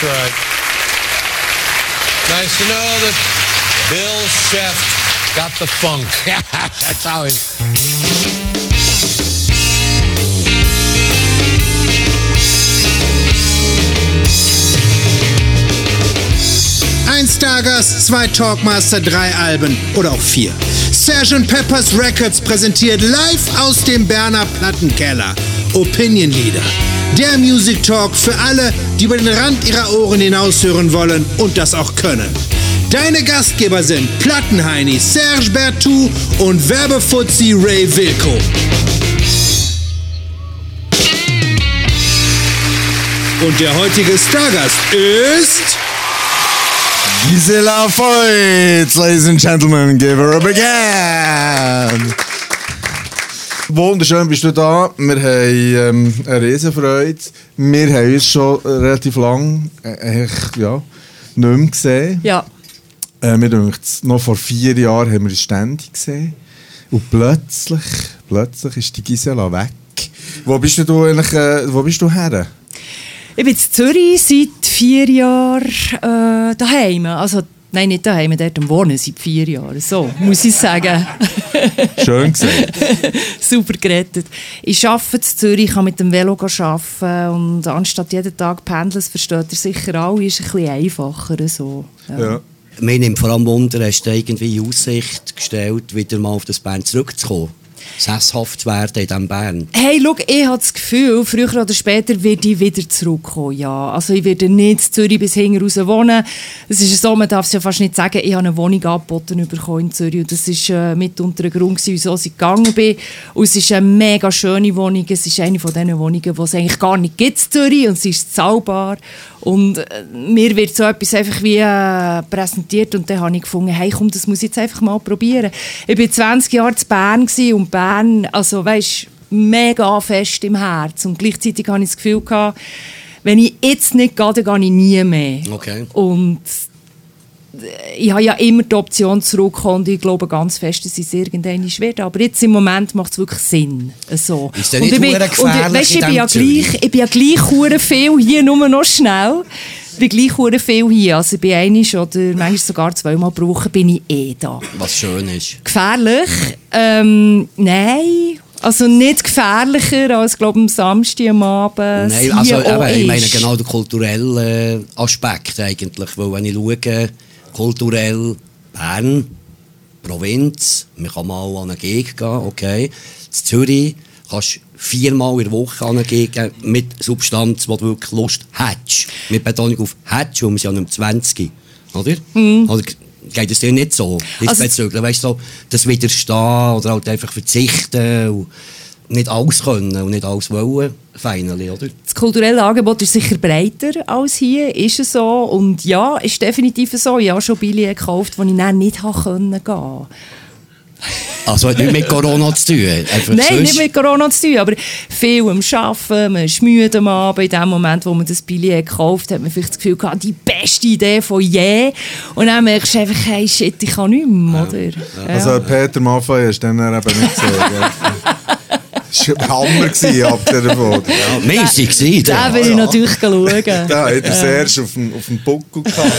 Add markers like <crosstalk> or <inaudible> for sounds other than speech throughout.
That's right. Nice to know that Bill Chef got the funk. <laughs> That's how he. Ein Stargast, zwei Talkmaster, drei Alben oder auch vier. Sgt. Peppers Records präsentiert live aus dem Berner Plattenkeller Opinion Leader. Der Music Talk für alle, die über den Rand ihrer Ohren hinaushören wollen und das auch können. Deine Gastgeber sind Plattenheini Serge Bertou und Werbefuzzi Ray Wilco. Und der heutige Stargast ist... Gisela Voigt, ladies and gentlemen, give her a big hand. Wunderschön bist du da. Wir haben ähm, eine Riesenfreude. Wir haben uns schon relativ lang äh, ja, nicht mehr gesehen. Ja. Äh, wir denken, noch vor vier Jahren haben wir uns ständig gesehen. Und plötzlich, plötzlich ist die Gisela weg. Wo bist du eigentlich, äh, wo bist du her? Ich bin in Zürich seit vier Jahren äh, daheim. Also, nein, nicht daheim, dort am Wohnen seit vier Jahren. So, muss ich sagen. <laughs> Schön gesagt. <laughs> Super gerettet. Ich arbeite in Zürich, kann mit dem Velo arbeiten und anstatt jeden Tag pendeln, versteht ihr sicher alle, ist es ein bisschen einfacher. So. Ja. Ja. Mir nimmt vor allem Wunder, hast du irgendwie in Aussicht gestellt, wieder mal auf das Bern zurückzukommen? Sesshaft werden in diesem Bern? Hey, schau, ich habe das Gefühl, früher oder später werde ich wieder zurückkommen, ja. Also ich werde nicht in Zürich bis hinten raus wohnen. Es ist so, man darf es ja fast nicht sagen, ich habe eine Wohnung angeboten bekommen in Zürich und das war äh, mitunter ein Grund, gewesen, wieso ich gegangen bin. Und es ist eine mega schöne Wohnung, es ist eine von diesen Wohnungen, die es eigentlich gar nicht gibt in Zürich und sie ist zahlbar. Und äh, mir wird so etwas einfach wie äh, präsentiert und dann habe ich gefunden, hey komm, das muss ich jetzt einfach mal probieren. Ich war 20 Jahre in Bern und Bern, also weißt mega fest im Herz und gleichzeitig hatte ich das Gefühl, gehabt, wenn ich jetzt nicht gehe, dann gehe ich nie mehr. Okay. Und ich habe ja immer die Option zurückkommen und ich glaube ganz fest, dass es irgendwann wird. Aber jetzt im Moment macht es wirklich Sinn. So. Ist Und ich bin, und, weisst, in ich bin ja gleich, ich bin ja gleich viel hier, nur noch schnell. Ich bin gleich viel hier. Also bei einmal oder manchmal sogar zweimal brauchen, bin ich eh da. Was schön ist. Gefährlich? Ähm, nein. Also nicht gefährlicher als, glaube ich, am Samstag am Abend. Nein, also eben, ich meine genau den kulturellen Aspekt eigentlich. Weil wenn ich schaue, kulturell Bern, Provinz, man kann mal an eine Gegend gehen, okay. In Zürich kannst du viermal in der Woche an eine Gegend mit Substanz, wo du wirklich Lust hättest. Mit Betonung auf hättest, wir sind ja nicht mehr 20. Oder? Oder geht es dir nicht so? Also- weißt du, so, das Widerstehen oder halt einfach verzichten und nicht alles können und nicht alles wollen, finally, oder? Das kulturelle Angebot ist sicher breiter als hier, ist es so. Und ja, ist definitiv so. Ich habe schon Billionen gekauft, die ich dann nicht gehen Also hat nicht mit Corona zu tun. Einfach Nein, sonst- nicht mit Corona zu tun, aber viel am Arbeiten, man ist müde am Abend. In dem Moment, wo man das Billett gekauft hat, hat man vielleicht das Gefühl gehabt, die beste Idee von je. Und dann merkst du einfach, hey, shit, ich kann nicht mehr, oder? Ja. Also Peter Maffay ist dann eben nicht so. <laughs> Das war ein Hammer gewesen, ab dieser Folge. Ja, gewesen, da will ich natürlich schauen. Da hat er auf den, auf den Buckel gehabt.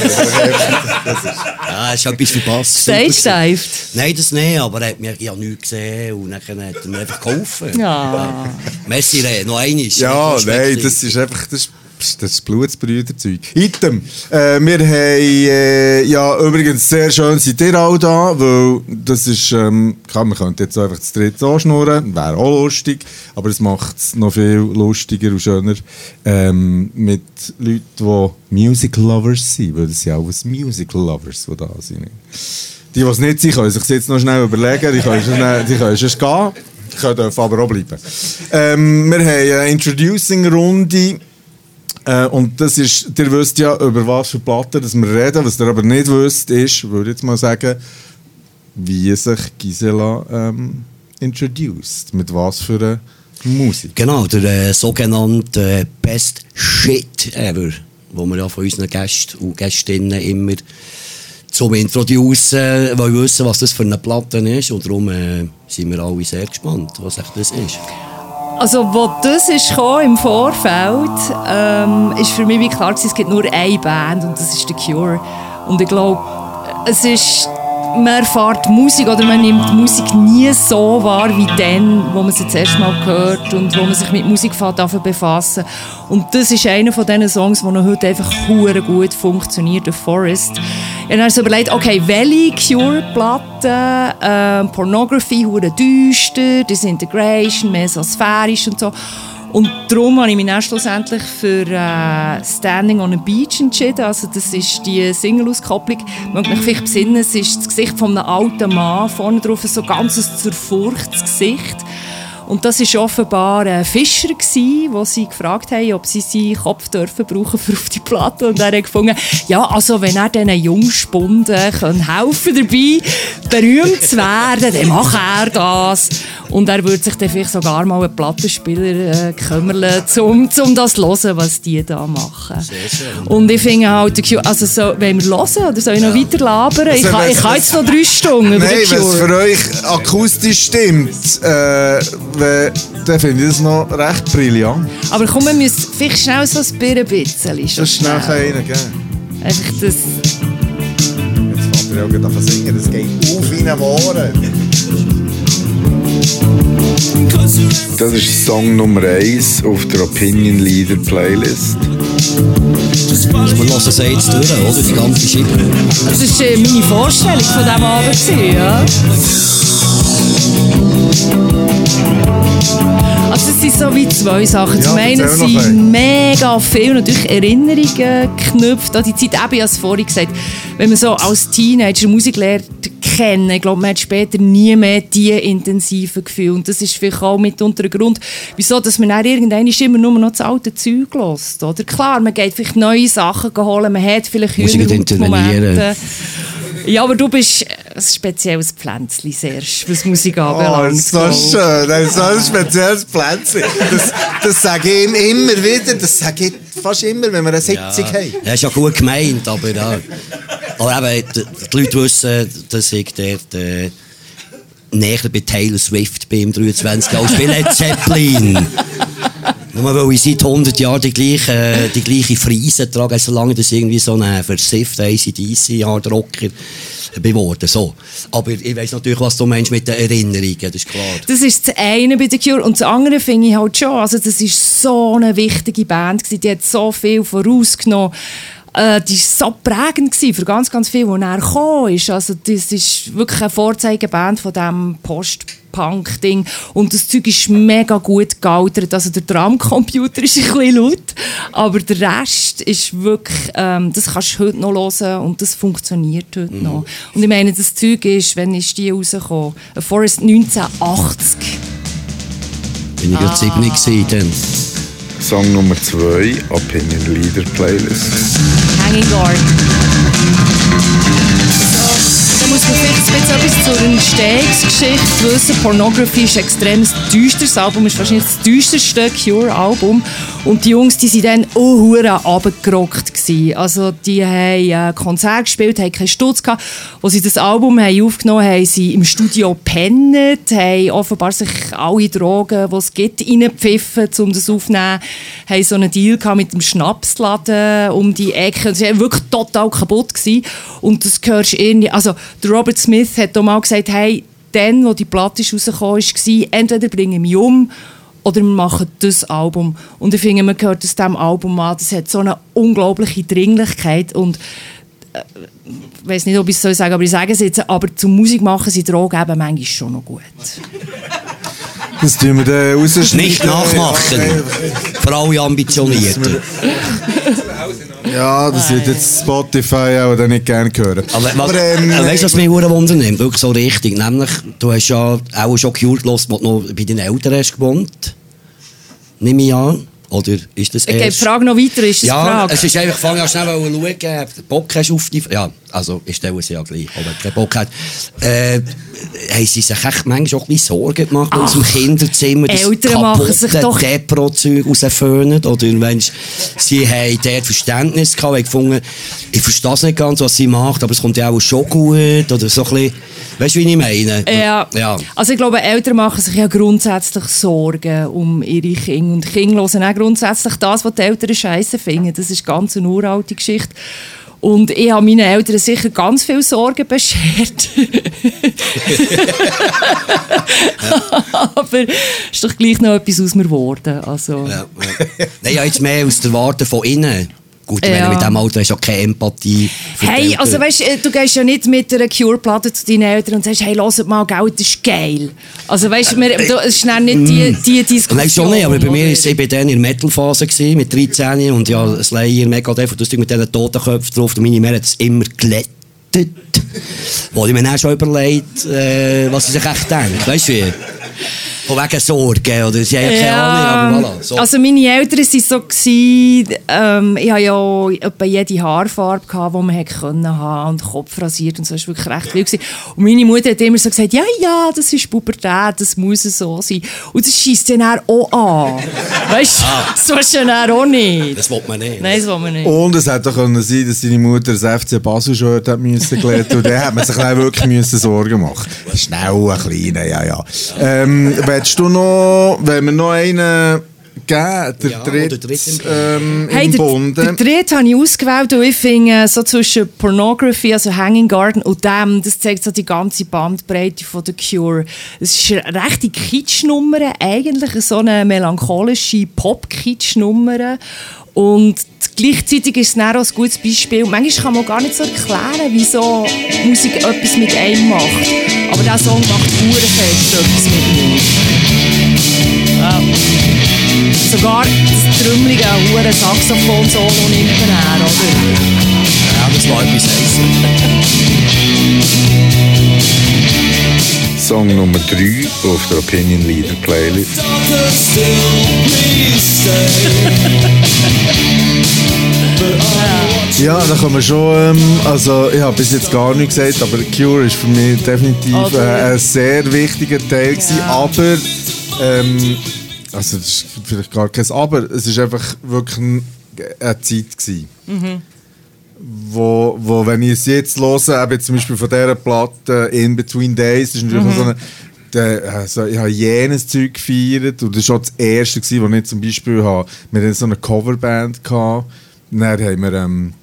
Das ist, Ja, etwas verpasst. Stage Super. dived. Nein, das nicht, aber er hat mir ja nichts gesehen und dann hat er mir einfach geholfen. Ja. Messi, Re, noch einmal. ja, nein, das ist einfach... Das ist das Blutsbrüderzeug. Item. Äh, wir haben, äh, ja, übrigens sehr schön seid ihr auch da, weil das ist, ähm, klar, man könnte jetzt einfach das dritte anschnurren, wäre auch lustig, aber es macht es noch viel lustiger und schöner ähm, mit Leuten, die Music Lovers sind, weil das sind auch alles Music Lovers, die da sind. Die, die es nicht sind, können sich jetzt noch schnell überlegen, die können schon die können schon gehen, dürfen aber auch bleiben. Ähm, wir haben eine Introducing-Runde äh, und das ist, ihr wisst ja, über was für Platten wir reden. Was ihr aber nicht wisst, ist, würde ich jetzt mal sagen, wie sich Gisela ähm, introduced. Mit was für einer Musik. Genau, der äh, sogenannte Best Shit Ever, wo wir ja von unseren Gästen und Gästinnen immer zum Introducen wollen wissen, was das für eine Platte ist. Und darum äh, sind wir alle sehr gespannt, was echt das ist. Also, wo das ist gekommen, im Vorfeld, ähm, ist für mich wie klar es gibt nur eine Band und das ist The Cure. Und ich glaube, es ist, man erfährt Musik oder man nimmt Musik nie so wahr wie dann, wo man sie das erste Mal hört und wo man sich mit Musik befassen Und das ist einer von diesen Songs, der noch heute einfach gut funktioniert, The Forest. Ich habe dann also überlegt, okay, welche Cure-Platte, äh, Pornography, hure düster, Disintegration, mehr so sphärisch und so. Und darum habe ich mich dann schlussendlich für äh, Standing on a Beach entschieden. Also das ist die Single-Auskopplung. Man kann mich vielleicht besinnen, es ist das Gesicht von einem alten Mann. Vorne drauf so ganzes zerfurchtes Gesicht. Und das war offenbar ein Fischer, wo sie gefragt haben, ob sie seinen Kopf dürfen brauchen für auf die Platte. Und er hat gefunden, ja, also wenn er diesen Jungspunden helfen dabei, berühmt zu werden, dann macht er das. Und er würde sich dann vielleicht sogar mal einen Plattenspieler äh, kümmern, um, um das zu hören, was die da machen. Und ich finde halt, also so, wenn wir hören, oder soll ich noch weiter labern? Ich, Also, kann, ich kann jetzt noch drei Stunden über Nein, wenn es für euch akustisch stimmt, äh, dann finde ich das noch recht brillant. Aber komm, wir müssen vielleicht schnell so ein Bier ein bisschen. Das ist schnell einen geben. Einfach das... Jetzt fängt er ja gerade an zu singen, das geht auf wie ein Mohren. Das ist Song Nummer 1 auf der Opinion Leader Playlist. Wir lassen es jetzt durch, oder? Die ganze Scheibe. Das war äh, meine Vorstellung von diesem Abend. Ja. Also es sind so wie zwei Sachen. Ja, Zum einen sind mega viele natürlich Erinnerungen geknüpft an die Zeit. Eben, ich habe es vorhin gesagt, wenn man so als Teenager Musik lernt kennen, ich glaube, man hat später nie mehr diese intensiven Gefühle. Und das ist vielleicht auch mitunter ein Grund, wieso dass man dann irgendwann immer nur noch das alte Zeug hört. Oder klar, man geht vielleicht neue Sachen holen, man hat vielleicht intervenieren? Momente. Ja, aber du bist ein spezielles Pflänzchen, Serge, was Musik Oh, anbelangt. das ist so schön. Das ist so ein spezielles Plätzchen. Das, das sage ich ihm immer wieder. Das sage ich fast immer, wenn wir eine Sitzung haben. Ja, ist ja gut gemeint, aber ja. Aber eben, die, die Leute wissen, dass ich dort äh, näher bei Taylor Swift bin im 23 als bei Led Zeppelin. Nur weil ich seit 100 Jahren die gleiche, die gleiche Frise trage, solange das irgendwie so ein versiffter ACDC Hardrocker geworden. So. Aber ich weiss natürlich, was du meinst mit den Erinnerungen, das ist klar. Das ist das eine bei The Cure. Und das andere finde ich halt schon, also das ist so eine wichtige Band gewesen, die hat so viel vorausgenommen. Äh, die war so prägend gewesen für ganz, ganz viel, was nachher gekommen ist. Also das ist wirklich eine Vorzeigeband von diesem Post-Punk-Ding. Und das Zeug ist mega gut gealtert. Also der Drumcomputer ist ein bisschen laut, aber der Rest ist wirklich, ähm, das kannst du heute noch hören und das funktioniert heute noch. Und ich meine, das Zeug ist, wenn ist die rausgekommen? A Forest 1980. Bin ich gerade 7 gewesen dann. Song Nummer 2, Opinion Leader Playlist. Hanging Guard. Muss man vielleicht jetzt etwas zur Entstehungsgeschichte wissen. Pornography ist ein extrem düsteres Album, ist wahrscheinlich das düsterste Cure-Album. Und die Jungs, die sind dann auch hure. Also die haben äh, Konzert gespielt, haben keinen Stutz gehabt. Als sie das Album haben aufgenommen haben, haben sie im Studio pennet, haben offenbar sich alle Drogen, die es gibt, reingepfiffen, um das aufzunehmen. Haben so einen Deal gehabt mit dem Schnapsladen um die Ecke. Sie waren wirklich total kaputt. Gewesen. Und das hörst irgendwie... Also, der Robert Smith hat auch mal gesagt, hey, dann, wo die Platte ist rausgekommen ist, war, entweder bringen wir mich um oder wir machen das Album. Und ich finde, man hört aus diesem Album an, das hat so eine unglaubliche Dringlichkeit und äh, ich weiß nicht, ob ich es soll sagen aber ich sage es jetzt, aber zum Musik machen sind Drogen eben manchmal schon noch gut. Das tun wir dann rausschneiden. Nicht nachmachen. Für alle Ambitionierten. Ja, das wird jetzt Spotify auch dann nicht gerne hören. Aber, was, ähm, aber weißt du, was mich hure Wunder nimmt? Wirklich so richtig. Nämlich, du hast ja auch schon Cure gehört, wo du noch bei deinen Eltern hast gewohnt. Nehme ich an. Oder ist das Ich gebe die erst... Frage noch weiter, ist das Ja, Frage? es ist einfach, fang ja schnell an schauen, ob du Bock hast auf die... Ja, also, ich stelle sie ja gleich, aber wenn du keinen Bock hat. Äh, haben sie sich echt manchmal auch ein bisschen Sorgen gemacht aus dem Ach, Kinderzimmer, das Eltern machen sich doch- Depro-Zeug rausföhnen, oder wenn sie haben dort Verständnis gehabt, haben gefunden, ich verstehe es nicht ganz, was sie macht, aber es kommt ja auch schon gut, oder so ein bisschen, weißt du, wie ich meine? Ja. ja. also ich glaube, Eltern machen sich ja grundsätzlich Sorgen um ihre Kinder. Und Kinder hören auch grundsätzlich das, was die Eltern scheiße finden. Das ist ganz eine uralte Geschichte. Und ich habe meinen Eltern sicher ganz viel Sorgen beschert. <laughs> Aber es ist doch gleich noch etwas aus mir geworden. Also, Ja, ja. Nein, ja, jetzt mehr aus der Warte von innen. Gut, Ja. mit diesem Alter hast du auch keine Empathie. Hey, also weißt, äh, du gehst ja nicht mit einer Cure-Platte zu deinen Eltern und sagst, hey, hört mal, Geld ist geil. Also weißt, wir, du, es ist dann nicht die, die Diskussion. Nein, schon nicht, aber bei mir ist ich bin dann in der Metal-Phase mit 13 und ja, Slayer, Megadeth und das mit diesen Totenköpfen drauf und meine Mutter hat es immer glättet. Wo ich mir dann schon überlegt, äh, was sie sich echt denkt. Weißt du wie? Von wegen Sorgen oder sie haben ja keine Ahnung, aber voilà. So. Also meine Eltern waren so, gewesen, ähm, ich hatte ja etwa jede Haarfarbe, gehabt, die man hätte können haben und Kopf rasiert und so, das war wirklich recht wild. gewesen. Und meine Mutter hat immer so gesagt, ja, ja, das ist Pubertät, das muss so sein. Und das schießt ja dann auch an. <laughs> Weißt du, das willst du ja dann auch nicht. das will man nicht. Nein, das will man nicht. Und es hätte auch können sein, dass seine Mutter das FC Basel-Shirt hat müssen gelegt und dann hat man sich dann wirklich müssen Sorgen machen. Schnell ein kleiner, ja, ja. Ähm, willst du noch, wenn wir noch einen geben, der Ja, dritte ähm, Hey, im der, Bunde? der dritte habe ich ausgewählt, und ich finde, äh, so zwischen Pornography, also Hanging Garden und dem, das zeigt so die ganze Bandbreite von The Cure. Es ist eine rechte Kitschnummer, eigentlich so eine melancholische Pop-Kitschnummer. Und gleichzeitig ist es dann auch ein gutes Beispiel. Manchmal kann man gar nicht so erklären, wieso Musik etwas mit einem macht. Aber dieser Song macht urenfest etwas mit mir. Ja. Sogar das trümmelige hure Saxophon-Solo nimmt man her, oder? Ja, das war etwas heißes. Song Nummer 3 auf der Opinion Leader Playlist. <laughs> Ja, da kann man schon, ähm, also ich habe bis jetzt gar nichts gesagt, aber Cure ist für mich definitiv äh, ein sehr wichtiger Teil gewesen, aber ähm, also das ist vielleicht gar kein Aber, es ist einfach wirklich ein, eine Zeit gewesen. Wo, wo, wenn ich es jetzt höre, eben zum Beispiel von dieser Platte In Between Days, ist natürlich so eine, also ich habe jenes Zeug gefeiert und das war auch das erste, gewesen, wo ich zum Beispiel habe, wir hatten so eine Coverband gehabt, dann haben wir ähm,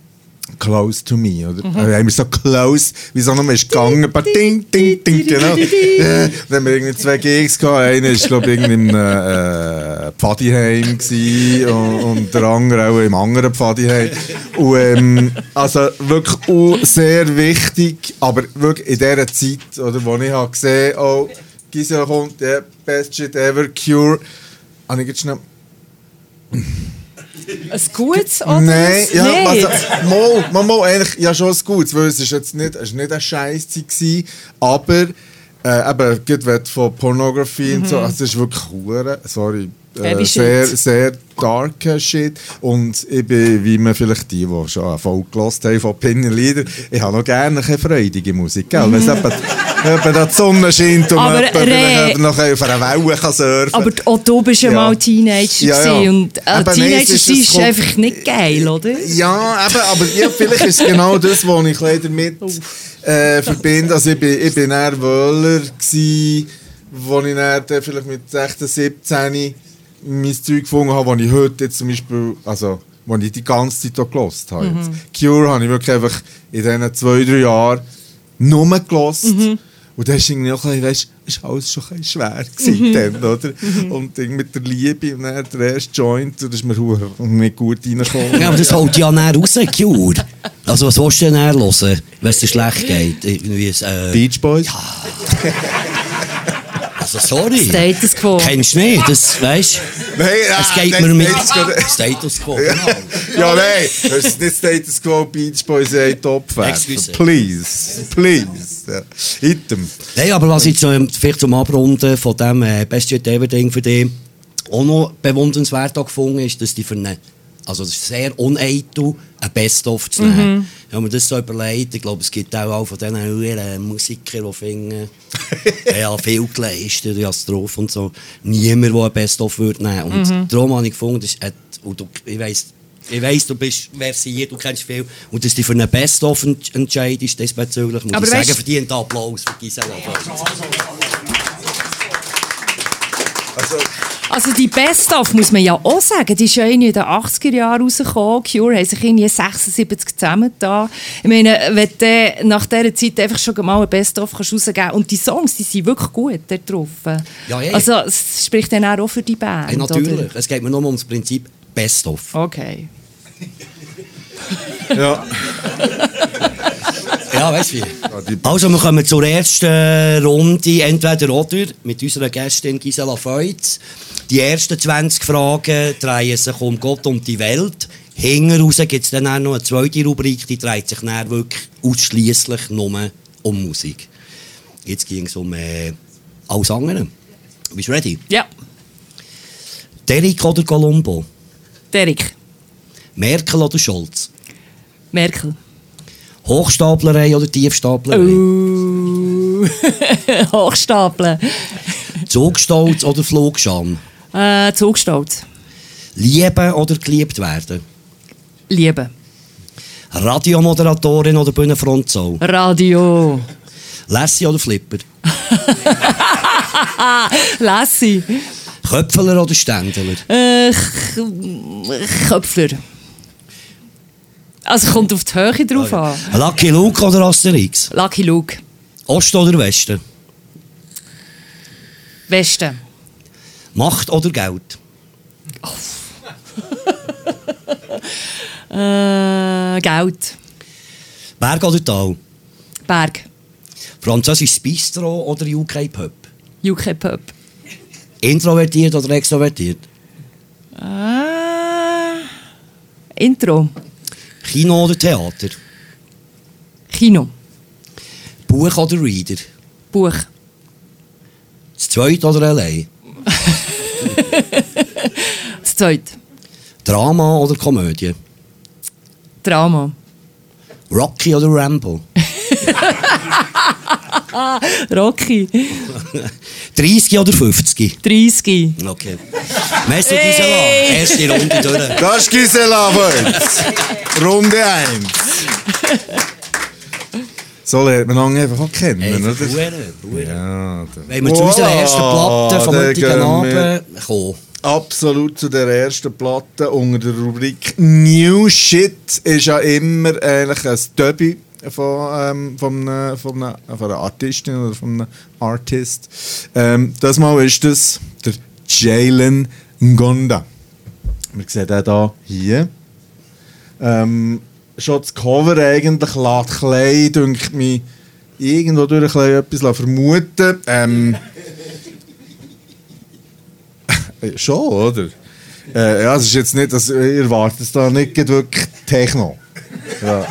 Close to Me, oder? Mhm. haben wir so close, wie so noch ist gegangen, ding, ding, ding, genau. Äh, Dann haben wir irgendwie zwei Gigs gehabt, einer ist glaube ich irgendwie im äh, Pfadiheim gsi und, und der andere auch im anderen Pfadiheim. Und ähm, also wirklich auch sehr wichtig, aber wirklich in dieser Zeit, oder, wo ich habe gesehen, oh, Gisela kommt, der best shit ever, Cure, habe ich jetzt schnell <laughs> Ein gutes oder? Nein, ja, Nicht? also, mal, mal, mal, eigentlich, ja schon ein gutes, weil es ist jetzt nicht, es ist nicht eine Scheiße gewesen, aber äh, eben, du von Pornography und so, also es ist wirklich hure, sorry, äh, sehr, sehr darker Shit. Und ich bin, wie man vielleicht die, die schon Folge gehört haben von Opinion Leader, ich habe noch gerne eine freudige Musik, gell, wenn es eben, eben da die Sonne scheint und Aber man Re- noch auf einer Welle kann surfen. Aber auch du bist ja, mal Teenager Ja, ja. gewesen und äh, nein, Teenager es ist- ist einfach nicht geil, oder? Ja, eben, aber ja, vielleicht ist es genau das, was ich mit äh, verbinde. Also ich bin, ich bin eher Wöhler wo ich dann vielleicht mit 16, 17 mein Zeug gefunden habe, wo ich heute jetzt zum Beispiel, also wo ich die ganze Zeit auch gelost habe. jetzt. Cure habe ich wirklich einfach in diesen zwei, drei Jahren nur gelost. Und das ist irgendwie auch ein bisschen, weißt, ist alles schon ein bisschen schwer gewesen dann, oder? Und irgendwie mit der Liebe und dann der erste Joint, und das ist mir nicht gut reingekommen. Ja, aber das holt ja näher raus, Cure. Also was willst du denn näher hören, wenn es dir schlecht <laughs> geht? Irgendwie, äh, Beach Boys? <laughs> also sorry. Status Quo. Kennst du nicht, das, weißt Nein, Es ah, geht nein, mir mit Status Quo- genau. ja nein, das ist nicht Status Quo, Beach Boys ein top Excuse. Please, please. Ja. Item. Nein, aber was ähm, vielleicht zum Abrunden von dem äh, Best Jet Ever Ding für dich, auch noch bewundernswert gefunden ist, dass die für eine, also das ist sehr uneitel, ein Best-of zu nehmen. Ich habe mir das so überlegt, ich glaube, es gibt auch, auch von diesen höheren Musikern, die finden, <laughs> ja, viel geleistet, ja, drauf und so. Niemand, der ein Best-of würde nehmen. Und darum habe ich gefunden, das ist, et- und du, ich weiss, ich weiss, du bist versiert, du kennst viel. Und dass du dich für einen Best-of ent- entscheidest, diesbezüglich, muss Aber ich sagen, verdient Applaus für Gisela. Feutz. Also die Best-of muss man ja auch sagen, die ist ja irgendwie in den 80er Jahren rausgekommen. Cure haben sich irgendwie 76 zusammen da. Ich meine, wenn du nach dieser Zeit einfach schon mal ein Best-of kannst rausgeben und die Songs, die sind wirklich gut dort drauf. Ja, ja. Also es spricht dann auch für die Band, Hey, natürlich, oder? es geht mir nur um das Prinzip Best-of. Okay. Ja. <laughs> Ja, weißt du wie? Also, wir kommen zur ersten Runde, entweder oder, mit unserer Gästin Gisela Feutz. Die ersten 20 Fragen drehen sich um Gott und die Welt. Hinten raus gibt es dann auch noch eine zweite Rubrik, die dreht sich dann wirklich ausschließlich nur um Musik. Jetzt ging es um äh, alles andere. Bist du ready? Ja, Derek oder Colombo? Derek. Merkel oder Scholz? Merkel. Hochstaplerei oder Tiefstaplerei? Uh. <laughs> Hochstapeln. Zugstolz oder Flugscham? Äh, Zugstolz. Lieben oder geliebt werden? Liebe. Radiomoderatorin oder Bühnenfrontsau? Radio. Lassie oder Flipper? <laughs> Lassi. Köpfeler oder Ständler? Äh, Köpfler. Also kommt auf die Höhe drauf an. Lucky Luke oder Asterix? Lucky Luke. Ost oder Westen? Westen. Macht oder Geld? <laughs> Äh, Geld. Berg oder Tal? Berg. Französisches Bistro oder UK Pub? UK Pub. Introvertiert oder extrovertiert? Äh, Intro. Kino oder Theater? Kino. Buch oder Reader? Buch. Das zweite oder allein? <laughs> Das zweite. Drama oder Komödie? Drama. Rocky oder Rambo? <laughs> Rocky. <laughs> 30 oder 50? 30. Okay. Merci, Gisela. Erste Runde durch. Das ist Gisela Wölz. Runde 1. So lernt man lange einfach auch kennen, Hey, oder? Hure, Hure. Ja, Wenn wir zu unserer ersten Platte vom heutigen Abend kommen. Absolut zu der ersten Platte unter der Rubrik New Shit ist ja immer eigentlich ein Debüt von, ähm, von, einer, von, einer, von einer Artistin oder von einem Artist. Ähm, das Mal ist das der Jalen Ngonda. Wir sehen den hier. hier. Ähm, schon das Cover eigentlich lässt klein, denkt mich, irgendwo durch etwas vermuten. Ähm, äh, <laughs> Schon, oder? Äh, ja, es ist jetzt nicht, dass ihr erwartet da nicht wirklich Techno. Ja.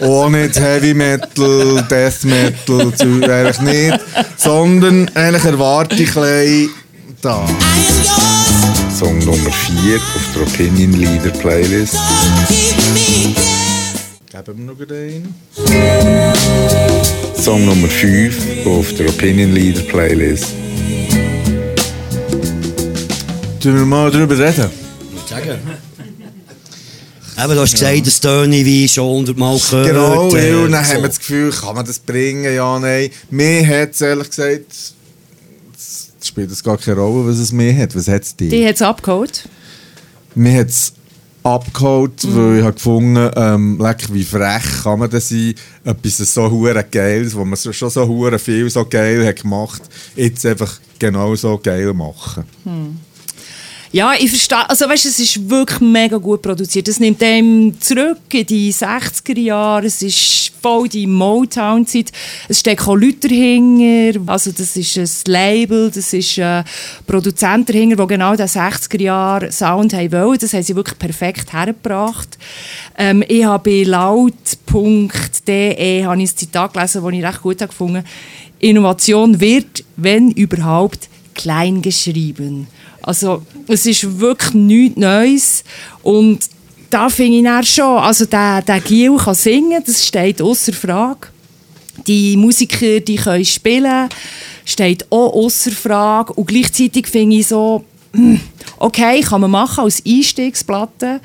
Auch nicht Heavy Metal, Death Metal, so, eigentlich nicht. Sondern eigentlich erwarte ich ein da. Song Nummer 4 auf der Opinion Leader Playlist. Geben wir noch einen. Song Nummer 5 auf der Opinion Leader Playlist. Tun wir mal drüber reden. Ich sagen. Eben, du hast gesagt, das Töne wie schon hundertmal gehört. Genau, äh, ja, und dann so. haben wir das Gefühl, kann man das bringen? Ja, nein. Mir hat es ehrlich gesagt, es spielt es gar keine Rolle, was es mir hat. Was hat es dir? Die hat es abgeholt. Mir hat es abgeholt, weil ich habe gefunden, ähm, leck, wie frech kann man das sein, etwas so hure geiles, wo man schon so hure viel so geil hat gemacht, jetzt einfach genau so geil machen. Ja, ich verstehe. Also, weißt es ist wirklich mega gut produziert. Es nimmt einem zurück in die 60er Jahre. Es ist voll die Motown-Zeit. Es steckt auch Leute dahinter. Also, das ist ein Label, das ist ein Produzent dahinter, der genau den 60er Jahre Sound haben wollen. Das haben sie wirklich perfekt hergebracht. Ähm, ich habe bei laut.de habe ich ein Zitat gelesen, das ich recht gut habe gefunden Innovation wird, wenn überhaupt, klein geschrieben. Also es ist wirklich nichts Neues und da finde ich dann schon, also der, der Gil kann singen, das steht außer Frage. Die Musiker, die können spielen, steht auch außer Frage. Und gleichzeitig finde ich so, hm, okay, kann man machen als Einstiegsplatte.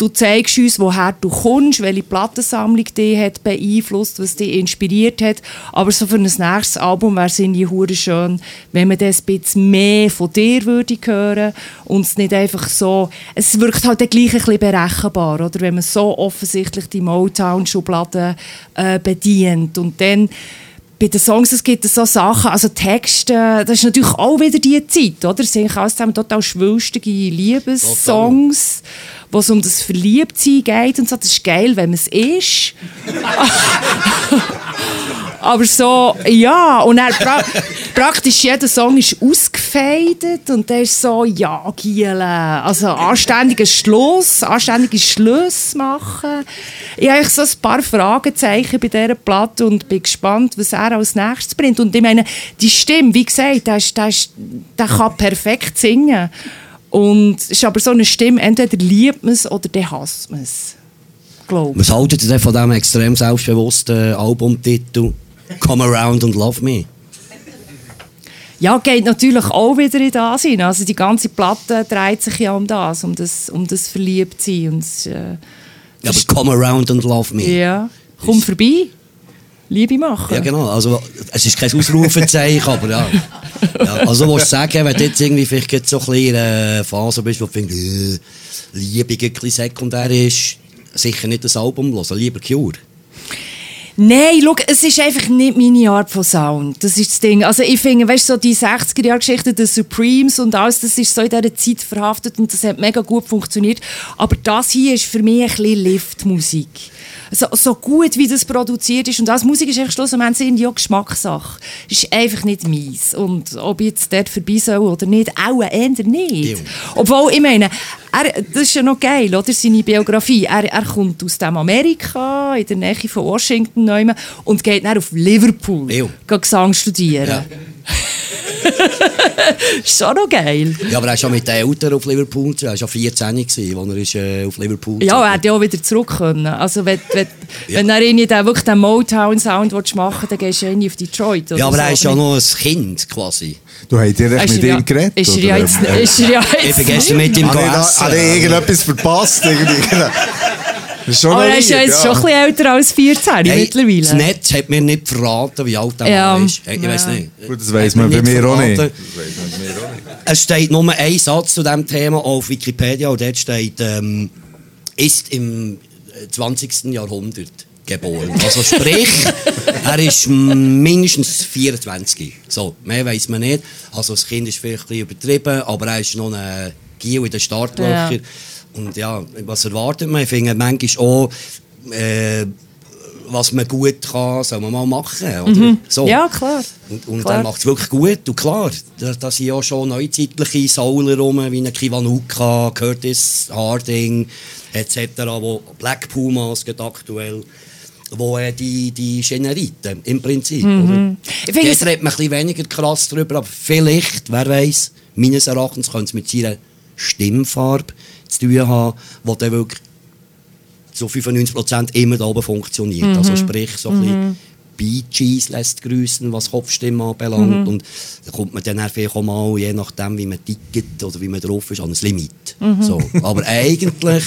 Du zeigst uns, woher du kommst, welche Plattensammlung dich hat beeinflusst, was dich inspiriert hat. Aber so für ein nächstes Album wäre es irgendwie hure schön, wenn man das ein bisschen mehr von dir würde hören und es nicht einfach so, es wirkt halt dann gleich ein bisschen berechenbar, oder? Wenn man so offensichtlich die Motown-Schublade äh, bedient und dann bei den Songs es gibt so Sachen, also Texte, das ist natürlich auch wieder die Zeit, oder? Es sind alles zusammen total schwülstige Liebessongs, wo es um das Verliebtsein geht und so. Das ist geil, wenn man es ist. <laughs> Aber so, ja, und dann pra praktisch jeder Song ist ausgefeidet und der ist so, ja, Giele, also anständiges Schluss, anständiges Schluss machen. Ich habe so ein paar Fragezeichen bei dieser Platte und bin gespannt, was er als nächstes bringt. Und ich meine, die Stimme, wie gesagt, der, ist, der, ist, der kann perfekt singen. Und es ist aber so eine Stimme, entweder liebt man es oder dann hasst man es. Glaube Was haltet ihr von diesem extrem selbstbewussten Albumtitel Come Around and Love Me? Ja, geht natürlich auch wieder in das hin. Also die ganze Platte dreht sich ja um das, um das, um das Verliebtsein. Und das, äh, Ja, aber Come Around and Love Me. ja. Komm vorbei, Liebe machen. Ja, genau. Also, es ist kein Ausrufezeichen, <laughs> aber ja. Ja. Also, du sagen, wenn du jetzt irgendwie vielleicht so ein bisschen in einer Phase bist, wo du findest, äh, Liebe ein bisschen sekundär ist, sicher nicht das Album hören, lieber Cure. Nein, schau, es ist einfach nicht meine Art von Sound. Das ist das Ding. Also ich finde, weißt so die 60er-Jahre-Geschichte, die Supremes und alles, das ist so in dieser Zeit verhaftet und das hat mega gut funktioniert. Aber das hier ist für mich ein bisschen Liftmusik. So, so gut, wie das produziert ist. Und das Musik ist einfach schlussendlich auch Geschmackssache. Ist einfach nicht meins. Und ob ich jetzt dort vorbei soll oder nicht, auch eher nicht. Ja. Obwohl, ich meine, er, das ist ja noch geil, oder? Seine Biografie. Er, er kommt aus dem Amerika, in der Nähe von Washington, und geht dann auf Liverpool, Ja. geht Gesang studieren. Ja. <laughs> <laughs> ist schon noch geil. Ja, aber er ist schon mit den Eltern auf Liverpool, er war schon 14 gewesen, als er ist, äh, auf Liverpool Ja, er hätte ja auch wieder zurück können. Also, wenn, wenn, <laughs> wenn er irgendwie den, wirklich den Motown-Sound machen dann gehst du irgendwie auf Detroit. Oder Ja, aber so. er ist ja noch ein Kind quasi. Du hast direkt Ist mit er ja- ihm geredet? Ist er ja jetzt, ist er ja Ich jetzt bin gestern mit ihm ich, gegessen. habe ich irgendetwas verpasst? Irgendwie? <laughs> Das ist schon Aber noch er ist ja jetzt schon ein bisschen älter als 14 Hey, Das mittlerweile. Netz hat mir nicht verraten, wie alt der Ja, Mann ist. Ich ja. weiß nicht. Gut, das mir man bei mir auch nicht. Es steht nur ein Satz zu diesem Thema auf Wikipedia und dort steht, ähm, ist im äh, 20. Jahrhundert geboren. Also sprich, <laughs> er ist mindestens 24. So, mehr weiß man nicht. Also das Kind ist vielleicht ein bisschen übertrieben, aber er ist noch ein Gil in den Startlöchern. Ja. Und ja, was erwartet man? Ich finde manchmal auch, äh, was man gut kann, soll man mal machen. Oder? So. Mhm. Ja, klar. Und, und Klar. er macht es wirklich gut. Und klar, da, da sind ja schon neuzeitliche Sauler rum, wie ein Kiwanuka, Curtis Harding etc., wo Black Pumas aktuell, wo äh, die, die Generiten im Prinzip. Oder? Mhm. Ich finde Jetzt redet man ein bisschen weniger krass darüber, aber vielleicht, wer weiß, meines Erachtens könnte es mit seiner Stimmfarbe zu tun haben, die dann wirklich zu 95% immer da oben funktioniert. Mhm. Also sprich, so ein bisschen Bee Gees lässt grüßen, was Kopfstimme anbelangt. Mhm. Und da kommt man dann vielleicht auch mal, je nachdem, wie man tickt oder wie man drauf ist, an ein Limit. Mhm. So. Aber eigentlich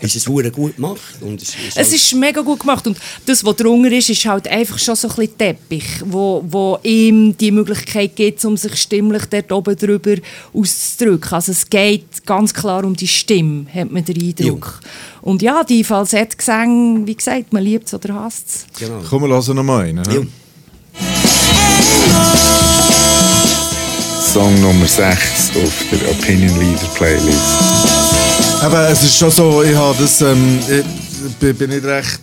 ist es verdammt gut gemacht. Und es ist, Es halt- ist mega gut gemacht und das, was drunter ist, ist halt einfach schon so ein bisschen Teppich, wo, wo ihm die Möglichkeit gibt, um sich stimmlich dort oben drüber auszudrücken. Also es geht ganz klar um die Stimme, hat man den Eindruck. Und ja, die Falsettgesänge, wie gesagt, man liebt es oder hasst es. genau. Komm, wir hören noch mal einen. Ja. Song Nummer 6 auf der Opinion Leader Playlist. Aber es ist schon so, ich habe das, ähm, ich bin- nicht recht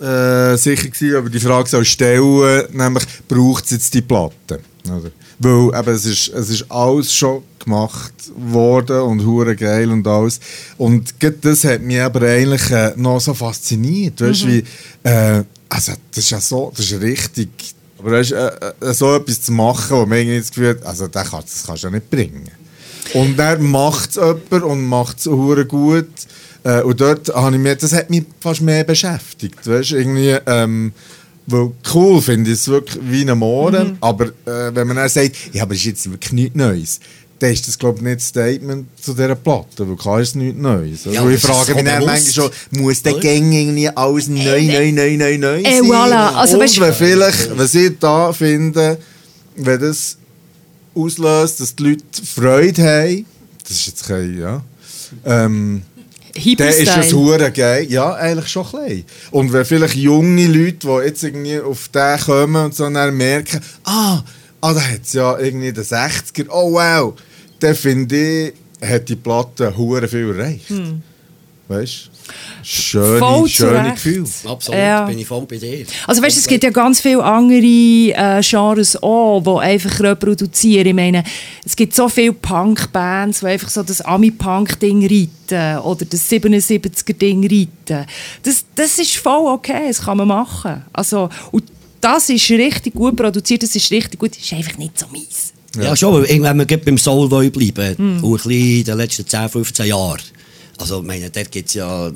äh, sicher gewesen, ob ich die Frage soll stellen, nämlich braucht es jetzt die Platte? Oder? Weil eben, es, ist, es ist alles schon gemacht worden und hure geil und alles. Und das hat mich aber eigentlich äh, noch so fasziniert. Weißt, wie, äh, also, das ist ja so, das ist richtig Aber weißt, äh, äh, so etwas zu machen, wo man irgendwie das Gefühl hat, also das kannst, das kannst du ja nicht bringen. Und dann macht es jemand und macht es gut. Äh, und dort habe ich mir, das hat mich fast mehr beschäftigt. Weißt, irgendwie, ähm, weil cool finde ich es wirklich wie ein Mohren, aber äh, wenn man dann sagt, ja, aber das ist jetzt wirklich nichts Neues, dann ist das, glaube ich, nicht das Statement zu dieser Platte, weil klar ist es nichts Neues. Also, Ja, ich frage mich dann manchmal schon, muss der? Gang irgendwie alles neu, neu, neu, neu, neu Eh, sein? voilà. Also, und wenn vielleicht, was ich da finde, wenn das auslöst, dass die Leute Freude haben, das ist jetzt kein, ja, ähm, dann ist das hure geil. Ja, eigentlich schon klein. Und wenn vielleicht junge Leute, die jetzt irgendwie auf den kommen und so dann merken, ah, ah da hat es ja irgendwie den 60er, oh wow, dann finde ich, hat die Platte hure viel erreicht. Weißt du? Schöne. Voll schöne Recht. Gefühl. Absolut, Ja. bin ich voll bei dir. Also weißt, es gibt ja ganz viele andere äh, Genres auch, die einfach reproduzieren. Ich meine, es gibt so viele Punk-Bands, die einfach so das Ami-Punk-Ding reiten oder das 77er-Ding reiten. Das, das ist voll okay, das kann man machen. Also, und das ist richtig gut produziert, das ist richtig gut, das ist einfach nicht so mies. Ja, schon, weil irgendwann wir gerade beim Soul bleiben ein bisschen in den letzten 10, 15 Jahren. Also, ich meine, dort gibt es ja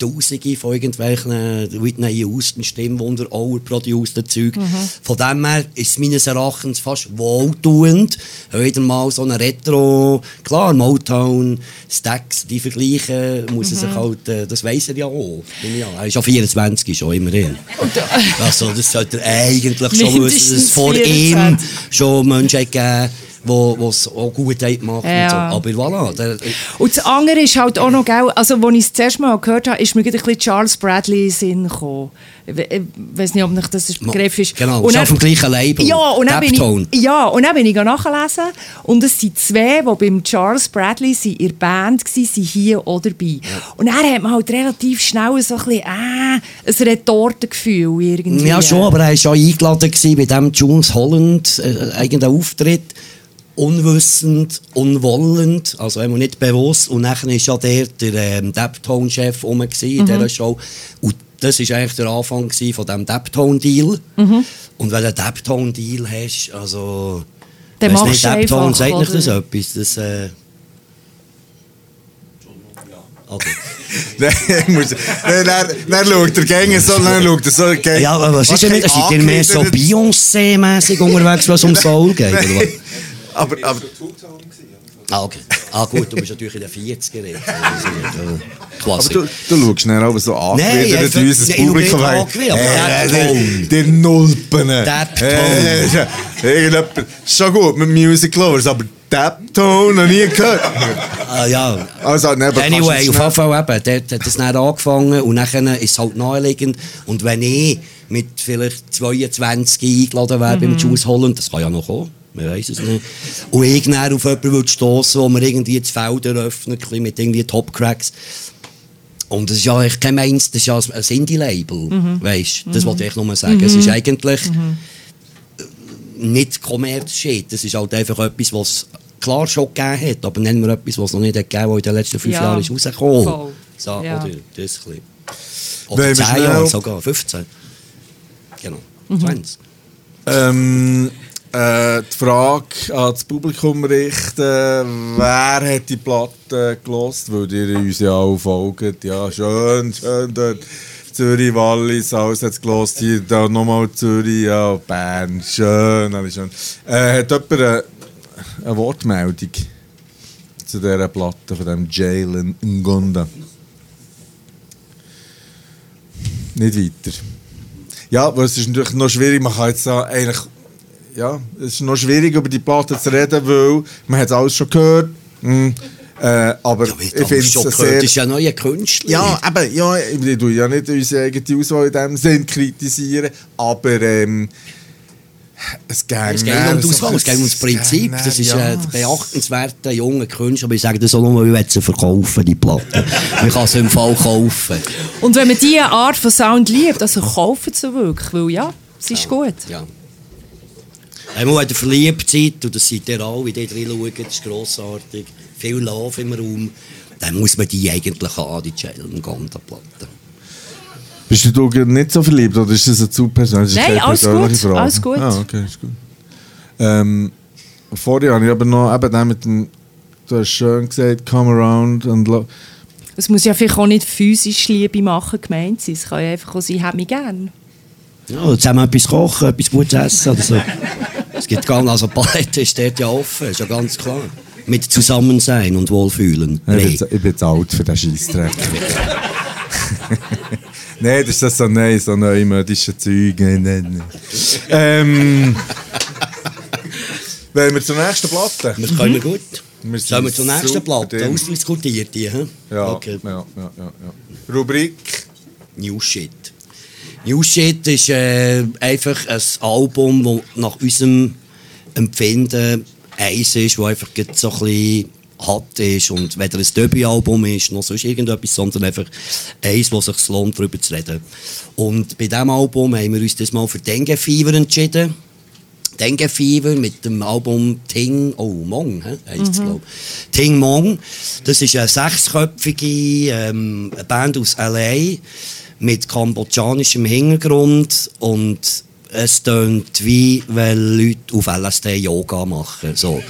Tausende von irgendwelchen Whitney Houston, Stimmwunder, overproduced Zeug. Von dem her ist es meines Erachtens fast wohltuend, wieder mal so eine Retro, klar, Motown, Stax, die vergleichen, muss er sich halt, äh, das weiss er ja auch. Bin ich ja. Er ist ja 24 schon, immerhin. <laughs> Also, das sollte er eigentlich schon dass es vor 24. ihm schon Menschen gegeben die es auch gut haben. Ja. Und so. Aber voilà. Der, Und das andere ist halt auch noch, gell, also als ich es zuerst mal gehört habe, ist mir ein bisschen Charles Bradley in den Sinn gekommen. Ich ich weiß nicht, ob nicht das ein Begriff ist. Genau, Und ist auf dem gleichen Label. Ja, und dann bin ich, ja, und dann bin ich nachgelesen und es sind zwei, die beim Charles Bradley sind, in der Band waren, sind hier auch dabei. Und dann hat man halt relativ schnell so ein bisschen, äh, ein Retortengefühl irgendwie. Ja, schon, aber er war schon eingeladen gewesen bei diesem Jules Holland, äh, eigenen Auftritt. Unwissend, unwollend, also einmal nicht bewusst. Und dann war ja der, der ähm, Daptone-Chef rum gewesen in Mhm. dieser Show. Und das war eigentlich der Anfang gewesen von diesem Daptone-Deal. Mhm. Und wenn du einen Daptone-Deal hast, also... Dann weiss machst nicht, du Daptone, einfach, sagt nicht das etwas? Das, äh... Okay. <laughs> Muss- dann, dann schaut der Gänger so, dann schaut er so. Gänger. Ja, aber was ist denn nicht? Seid ihr mehr so Beyoncé-mässig unterwegs, was um Soul geht? <laughs> Aber, aber Ah, okay. Ah, gut, du bist natürlich in den 40er jetzt. Aber Klasse. du, du schaust schnell aber so angewidert in unser Nein, ich Publikum. bin angewidert, aber der Nulpen. Der Irgendjemand. Schon gut mit Music Lovers, aber Tap-Tone noch nie gehört. Ah, ja. Also, ne, aber Anyway, du auf jeden Fall eben, dort hat es dann angefangen und dann ist es halt naheliegend. Und wenn ich mit vielleicht 22 eingeladen wäre beim Juice Holland, das kann ja noch kommen, man weiß es nicht, und ich dann auf jemanden stossen, wo mir irgendwie das Feld eröffnet, mit irgendwie Top-Cracks, und das ist ja eigentlich kein Mainz, das ist ja ein Indie-Label, weißt du? Das wollte ich nur sagen. Es ist eigentlich äh, nicht Kommerz-Shit, das ist halt einfach etwas, was es klar schon gegeben hat, aber nennen wir etwas, was es noch nicht hat gegeben, was in den letzten fünf Ja, Jahren ist rausgekommen. voll. So, Ja. oder das ein Oder wir 10 schnell- Jahre sogar, 15. Genau, Mhm. 20. Ähm, äh, die Frage an das Publikum richten, wer hat die Platte gelost? Weil ihr uns ja auch folgt. Ja, schön, schön dort. Zürich, Wallis, alles hat es gelost. Hier nochmal Zürich, ja, Bern, schön, alles schön. Äh, hat jemand eine, eine Wortmeldung zu dieser Platte von dem Jalen Ngonda? Nicht weiter. Ja, aber es ist natürlich noch schwierig, man kann jetzt eigentlich, ja, es ist noch schwierig über die Platte zu reden, weil man hat alles schon gehört. Mm, äh, aber Ja, ich finde schon es gehört, sehr... das ist ja ein neuer Künstler. Ja, eben, ja, ich tue ja nicht unsere eigene Auswahl in dem Sinn kritisieren, aber ähm, es geht Es geht um die Auswahl, es geht um das Prinzip. Das ist äh, ein beachtenswerter junger Künstler, aber ich sage das auch nur, weil ich sie verkaufen, die Platte. Man kann sie im Fall kaufen. Und wenn man diese Art von Sound liebt, also kaufen sie wirklich, weil ja, es ist gut. Ja. Einmal, wenn ihr verliebt seid, und das seid ihr alle, wie ihr drin schaut, das ist grossartig, viel Love im Raum, dann muss man die eigentlich haben, die Jalen Gonda-Platte. Bist du da nicht so verliebt oder ist das eine zu persönliche Nein, keine alles gut, Frage? alles gut. Ah, okay, ist gut. Ähm, vorher habe ich aber noch eben den mit dem, du hast schön gesagt, come around and love. Es muss ja vielleicht auch nicht physisch Liebe machen gemeint sein. Es kann ja einfach auch sein, hat mich gern. Ja, zusammen etwas kochen, etwas Gutes essen oder so. <laughs> Es gibt gar also Palette dort ja offen, ist ja ganz klar. Mit Zusammensein und Wohlfühlen. Ich bin, Nee. ich bin jetzt alt für den Scheissdreck. <laughs> Nein, das ist das so, nein, so neumodische Zeug. Nein, nein, nein. ähm, wollen wir zur nächsten Platte? Das können wir gut. Wir Sollen wir zur nächsten Platte? Ausdiskutiert die, hä? Ja, Okay. ja, ja, ja, ja. Rubrik. New Shit. New Shit ist äh, einfach ein Album, das nach unserem Empfinden eins ist, das einfach so ein bisschen hart ist und weder ein Debütalbum ist, noch sonst irgendetwas, sondern einfach eins, wo es sich lohnt, darüber zu reden. Und bei diesem Album haben wir uns das mal für Dengue Fever entschieden. Dengue Fever mit dem Album Ting, oh, Mong, he, heisst es, glaub. Ting Mong. Das ist eine sechsköpfige ähm, eine Band aus L.A mit kambodschanischem Hintergrund und es tönt wie, wenn Leute auf LSD Yoga machen. So.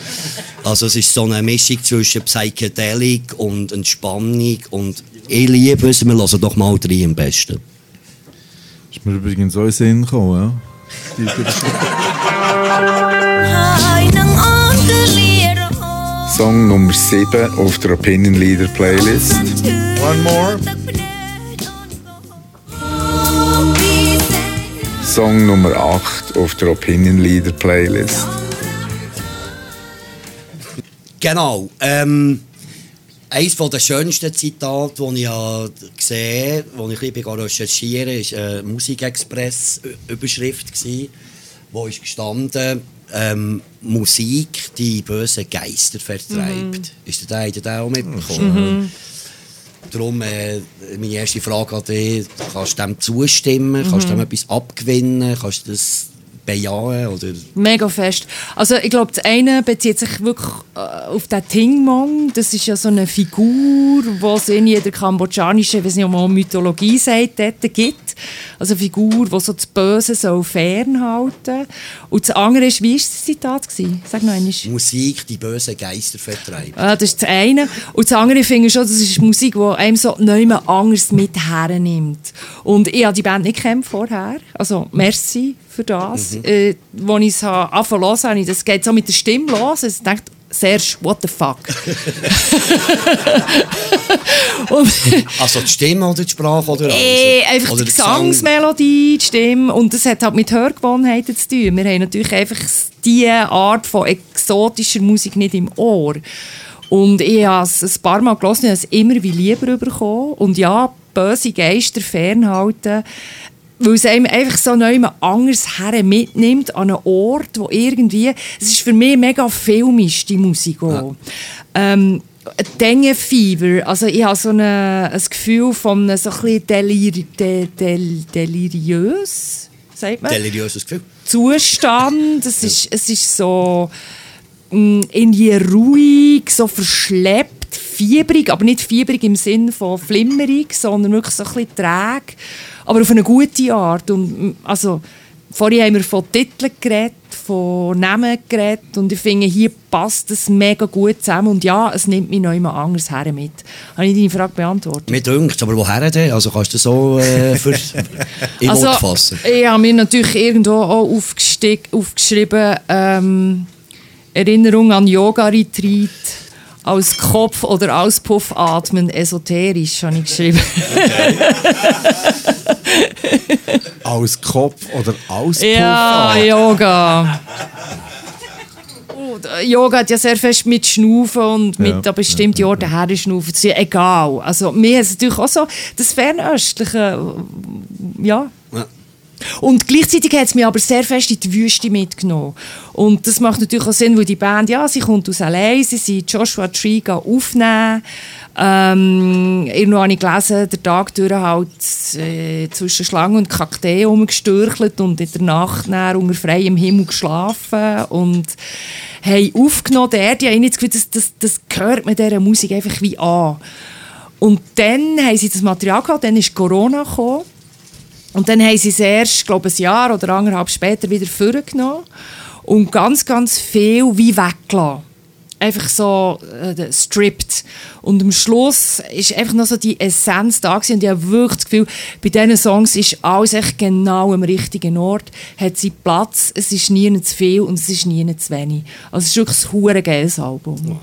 Also es ist so eine Mischung zwischen Psychedelik und Entspannung und ich liebe es, wir hören doch mal drei am besten. Ist mir übrigens so in Sinn gekommen, ja? <laughs> Song Nummer 7 auf der Opinion Leader Playlist. One more. Song Nummer 8 auf der Opinion Leader Playlist. Genau. Ähm, eines der schönsten Zitate, die ich ja gesehen habe, als ich ein recherchieren war, war eine Musikexpress-Überschrift, wo ist gestanden ähm, Musik, die böse Geister vertreibt. Ist der auch mitbekommen? Darum äh, meine erste Frage an dich, kannst du dem zustimmen, kannst du dem etwas abgewinnen, kannst du das bejahen oder... Mega fest. Also ich glaube, das eine bezieht sich wirklich äh, auf den Tingmong. Das ist ja so eine Figur, die es in jeder kambodschanischen, ich weiß nicht, ob man Mythologie sagt, dort gibt. Also eine Figur, die so das Böse soll fernhalten Und das andere ist, wie war das Zitat? Gewesen? Sag noch einmal. Musik, die böse Geister vertreibt. Ah, das ist das eine. Und das andere finde ich schon, das ist Musik, die einem so niemand anders mit hernimmt. Und ich habe die Band nicht kennt vorher. Also, merci für das. Äh, als ich es angefangen habe das geht so mit der Stimme los. Ich dachte, Serge, what the fuck? <laughs> Also die Stimme oder die Sprache oder alles? äh, einfach oder die? Gesangsmelodie, die Stimme. Und das hat halt mit Hörgewohnheiten zu tun. Wir haben natürlich einfach diese Art von exotischer Musik nicht im Ohr. Und ich habe es ein paar Mal gelesen und habe es immer wie lieber bekommen. Und ja, böse Geister fernhalten, weil es einem einfach so neu anders her mitnimmt an einen Ort, wo irgendwie, es ist für mich mega filmisch, die Musik auch. Ähm, Dengue Fever, also ich habe so eine, ein Gefühl von einem so ein bisschen delir, de, del, deliriös, sagt man? Deliriöses Gefühl. Zustand. Es ist, es ist so mm, irgendwie ruhig, so verschleppt, fiebrig, aber nicht fiebrig im Sinn von flimmerig, sondern wirklich so ein bisschen träge, aber auf eine gute Art. Und, also, vorhin haben wir von Titeln geredet, von Namen geredet und ich finde, hier passt es mega gut zusammen und ja, es nimmt mich noch immer anders her mit. Habe ich deine Frage beantwortet? Mir dünkt, aber woher denn? Also kannst du so äh, für <laughs> in Wort fassen? Ich habe mir natürlich irgendwo auch aufgeschrieben, ähm, Erinnerung an Yoga-Retreat, als Kopf- oder Auspuff atmen, esoterisch, habe ich geschrieben. <laughs> Als Kopf oder als ja, Puff? Yoga. Äh, Yoga hat ja sehr fest mit Schnaufen und mit Ja, an bestimmten Orten her schnaufen. Das ist ja egal. Also, mir ist es natürlich auch so, das Fernöstliche, äh, ja, Ja. Und gleichzeitig hat es mich aber sehr fest in die Wüste mitgenommen. Und das macht natürlich auch Sinn, weil die Band, ja, sie kommt aus L.A., sie sind Joshua Tree aufnehmen. Ähm, irgendwo habe ich gelesen, der Tag durch halt äh, zwischen Schlangen und Kakteen rumgestürchelt und in der Nacht dann unter freiem Himmel geschlafen und haben aufgenommen. Der, die haben jetzt das Gefühl, das, das, das gehört mit dieser Musik einfach wie an. Und dann haben sie das Material gehabt, dann ist Corona gekommen. Und dann haben sie es erst, glaube ich, ein Jahr oder anderthalb später wieder vorgenommen und ganz, ganz viel wie weggelassen. Einfach so äh, stripped. Und am Schluss ist einfach noch so die Essenz da gewesen. und ich habe wirklich das Gefühl, bei diesen Songs ist alles echt genau am richtigen Ort, hat sie Platz, es ist nie zu viel und es ist nie zu wenig. Also es ist wirklich ein hure geiles Album.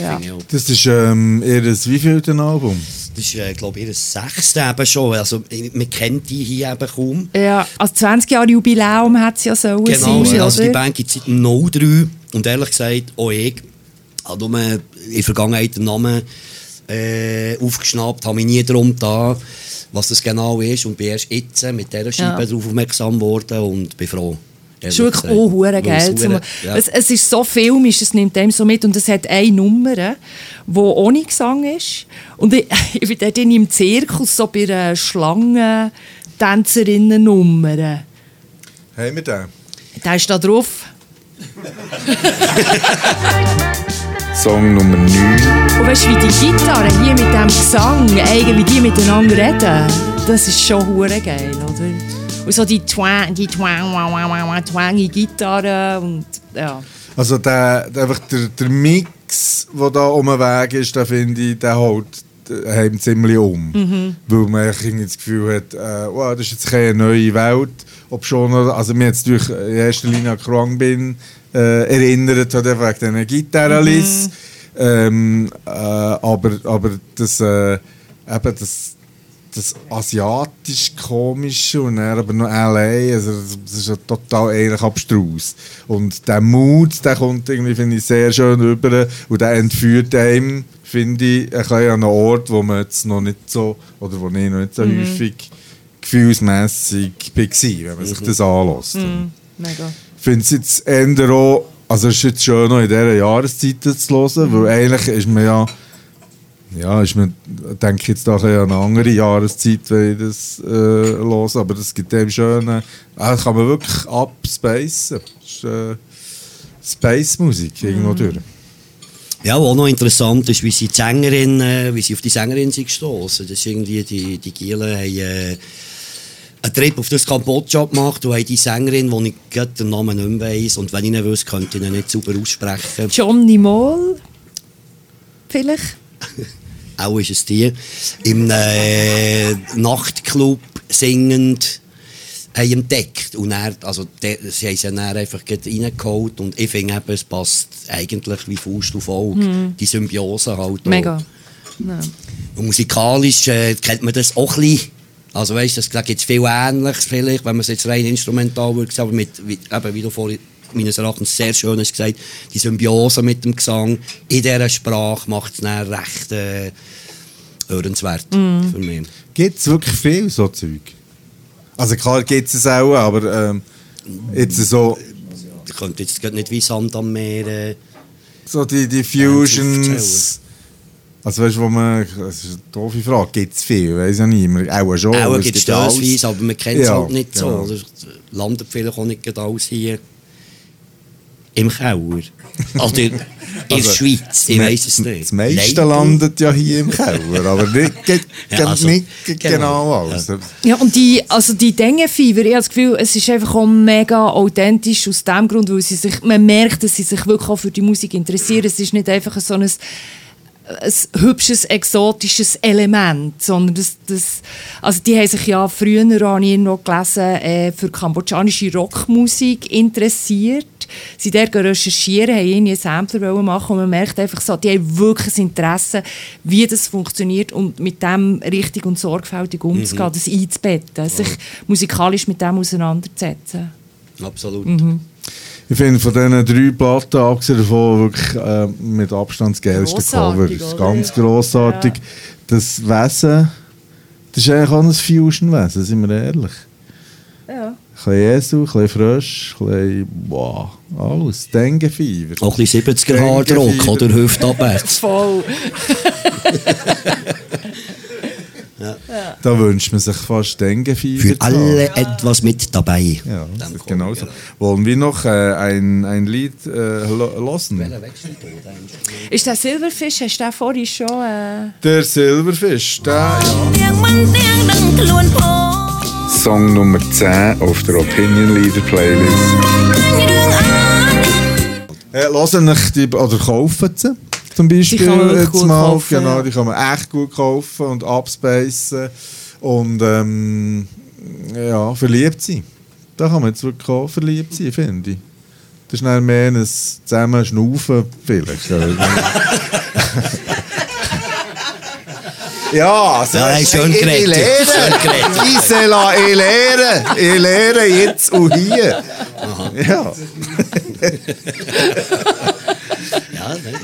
Ja. Das ist ähm, ihr wievielte Album? Das ist, äh, glaube ich, ihr sechste eben schon. Also, man kennt die hier eben kaum. Ja, also 20 Jahre Jubiläum hat es ja sollen Genau, sein, also die oder? Band gibt es seit 03 und ehrlich gesagt, auch ich habe nur in der Vergangenheit den Namen äh, aufgeschnappt, habe mich nie darum da, was das genau ist und bin erst jetzt mit dieser Scheibe Ja. darauf aufmerksam geworden und bin froh. Das ist wirklich auch hure geil. Es, es ist so filmisch, es nimmt einem so mit und es hat eine Nummer, die ohne Gesang ist. Und ich, <laughs> ich bin dort im Zirkus so bei einer Schlangen-Tänzerinnen-Nummer. Haben wir den? Der ist da drauf. <laughs> Song Nummer 9. Und weißt du, wie die Gitarre hier mit dem Gesang, eigentlich wie die miteinander reden, das ist schon hure geil, oder? Und so die Twang, die Twang, wah, twangy Gitarre und ja. Also der, einfach der, der Mix, der da um den Weg ist, den finde ich, der holt heim ziemlich um. Mhm. Weil man irgendwie das Gefühl hat, äh, wow, das ist jetzt keine neue Welt. Ob schon, also mir jetzt durch in erster Linie an Krang bin äh, erinnert, hat er wegen diesen Gitarrenlis. Mhm. Ähm, äh, aber, aber das, äh, eben das, das asiatisch komische und dann aber noch LA, also das- ist ja total eigentlich abstrus. Und der Mut, der kommt irgendwie, finde ich, sehr schön rüber und der entführt einem, finde ich, ein bisschen an einen Ort, wo man jetzt noch nicht so, oder wo ich noch nicht so häufig gefühlsmässig war, wenn man sich das anlässt. Mega. Ich finde es jetzt eher auch, also es ist jetzt schön, noch in dieser Jahreszeit zu hören, weil eigentlich ist man ja, ja, ist man, denke ich jetzt bisschen an eine andere Jahreszeit, wenn ich das äh, höre, aber das gibt dem schönen, ah, kann man wirklich abspacen. Das ist äh, Space-Musik irgendwo durch. Ja, was auch noch interessant ist, wie sie die Sängerin, äh, wie sie auf die Sängerin sind gestoßen. Das ist irgendwie, die, die Gielen haben äh, einen Trip auf das Kambodscha gemacht und haben die Sängerin, die ich gerade den Namen nicht mehr weiss, und wenn ich ihn wüsste, könnte ich ihn nicht sauber aussprechen. Johnny Moll? Vielleicht? <laughs> Auch ist es die. Im äh, Nachtclub singend haben entdeckt. Und er, also, de, sie haben sie dann einfach reingeholt. Und ich finde eben, es passt eigentlich wie Faust auf Auge. Die Symbiose halt. auch. Mega. Und musikalisch äh, kennt man das auch ein bisschen. Also weißt, das- da gibt es viel Ähnliches vielleicht, wenn man es jetzt rein instrumental würde aber mit, wie, eben, wie du vorhin meines Erachtens sehr schön hast gesagt, die Symbiose mit dem Gesang in dieser Sprache macht es dann recht äh, hörenswert für mich. Gibt es wirklich viel so Zeug? Also klar gibt es es auch, aber ähm, jetzt so, Ich könnte jetzt gerade nicht wie Sand am Meer... Äh, so die, die. Fusions... Also weißt du, wo man, das ist eine doofe Frage, gibt es viel? Weiß ja nicht, auch schon. auch gibt es aber man kennt es Ja, halt nicht so. genau. Oder landet vielleicht auch nicht alles hier im Keller. Oder in der Also, Schweiz, ich weiß es nicht. Das meiste Leider. landet ja hier im Keller, aber nicht, <laughs> ge- Ja, also, nicht ge- genau. genau alles. Ja, und die, also die Dengue-Fever, ich habe das Gefühl, es ist einfach auch mega authentisch aus dem Grund, weil sie sich, man merkt, dass sie sich wirklich auch für die Musik interessieren. Es ist nicht einfach so ein, ein hübsches, exotisches Element, sondern das, das, also die haben sich ja früher, habe ich irgendwo gelesen, äh, für kambodschanische Rockmusik interessiert. Sie dort recherchieren, haben irgendwie Sampler machen und man merkt einfach so, die haben wirklich ein Interesse, wie das funktioniert und mit dem richtig und sorgfältig umzugehen, das einzubetten, sich musikalisch mit dem auseinanderzusetzen. Absolut. Ich finde von diesen drei Platten, abgesehen davon, wirklich äh, mit Abstand das geilste Cover. Grossartig, Das ist oder? ganz grossartig. Das Wesen, das ist eigentlich auch ein Fusion-Wesen, sind wir ehrlich. Ja. Ein bisschen Jesu, ein bisschen Frösch, ein bisschen, wow, alles. Dengue-Fieber. Auch ein bisschen 70er Hardrock Dengue-Fieber. oder Hüftabwärts. <laughs> Voll. <laughs> Ja. Da wünscht man sich fast Denguefieber. Für alle ja. etwas mit dabei. Ja, das genau so. Wollen wir noch äh, ein, ein Lied äh, hören? Ist der Silberfisch, hast du den vorhin schon... Äh... Der Silberfisch, der... Ah. Song Nummer 10 auf der Opinion Leader Playlist. Äh, Lassen euch die, oder kaufen sie zum Beispiel. Die kann man wirklich jetzt gut mal. kaufen, Genau, ja. die kann man echt gut kaufen und abspacen und ähm, ja, verliebt sein. Da kann man jetzt wirklich auch verliebt sein, finde ich. Das ist dann mehr ein zusammen Schnaufen vielleicht. <laughs> ja, so Ja, schön ich, ich geredet. lehre. Geredet. Gisela, ich lehre. Ich lehre jetzt und hier. Ja. <laughs> Ja, nein.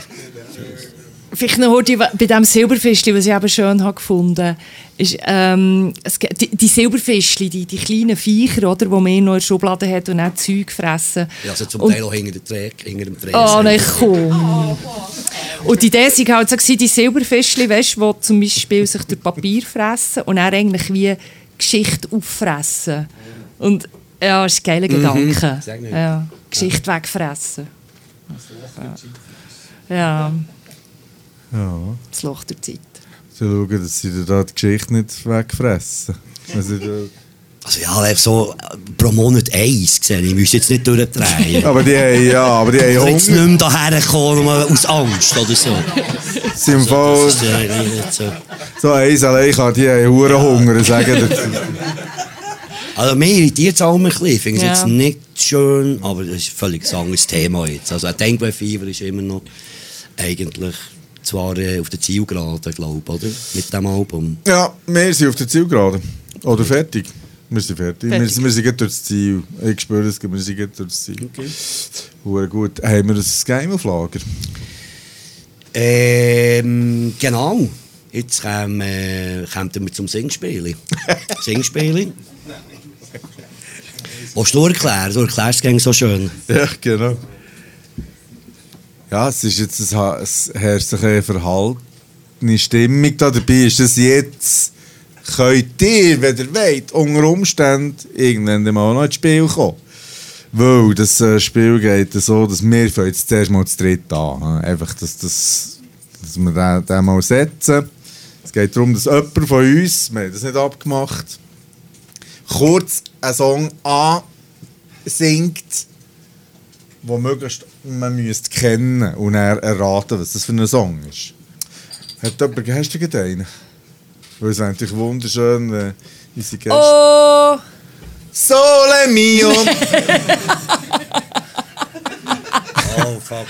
Vielleicht noch heute bei diesem Silberfischli, was ich eben schön habe gefunden ist, ähm, es, die, die Silberfischli, die, die kleinen Viecher, oder, die man noch in der Schublade hat und auch Zeug fressen. Ja, also zum Und- Teil auch hinter, der Trä hinter dem Tresen. Oh nein, komm. Und die Idee war halt so, die Silberfischli, weißt, die zum Beispiel sich durch Papier fressen und dann eigentlich wie Geschichte auffressen. Und ja, das ist ein geiler Gedanke. Sag nicht. Ja, Geschichte wegfressen. Ja. ja. Das Loch der Zeit. Sie schauen, dass sie da die Geschichte nicht wegfressen. Also, Also ja, so pro Monat eins gesehen. Ich müsste jetzt nicht durchdrehen. <laughs> aber die haben, ja, aber die haben jetzt nicht mehr daher kommen, nur aus Angst oder so. Ist ja nicht so. so eins allein kann, die haben Huren Hunger. Sagen dazu. <laughs> Also mir irritiert es auch ein bisschen. Ich finde es Ja. jetzt nicht schön, aber das ist ein völlig anderes Thema jetzt. Also ein Denkweifeiver ist immer noch eigentlich zwar äh, auf der Zielgerade, glaube ich, oder? Mit dem Album. Ja, wir sind auf der Zielgerade. Oder fertig. Wir sind fertig. Fertig. Wir, wir sind gerade durchs Ziel. Ich spüre es, wir sind gerade durchs Ziel. Okay. gut. Haben wir ein Game auf Lager? Ähm, genau. Jetzt kommen, äh, kommen wir zum Singspiel. <laughs> Singspiel. Willst du erklären? Du erklärst es so schön. Ja, genau. Ja, es ist jetzt ein, es herrscht eine verhaltene Stimmung da dabei. Ist das jetzt, könnt ihr, wenn ihr wollt, unter Umständen irgendwann mal noch ins Spiel kommen. Weil das äh, Spiel geht so, dass wir jetzt zuerst mal zu dritt an. hä? Einfach, dass, dass, dass wir den, den mal setzen. Es geht darum, dass jemand von uns, wir haben das nicht abgemacht, kurz einen Song ansingt, wo möglichst man müsste kennen und er erraten, was das für ein Song ist. Hat jemand, hast du einen? Weil es wäre natürlich wunderschön, wenn unsere Gäste... Oh! Sole mio! <laughs> Oh, fuck.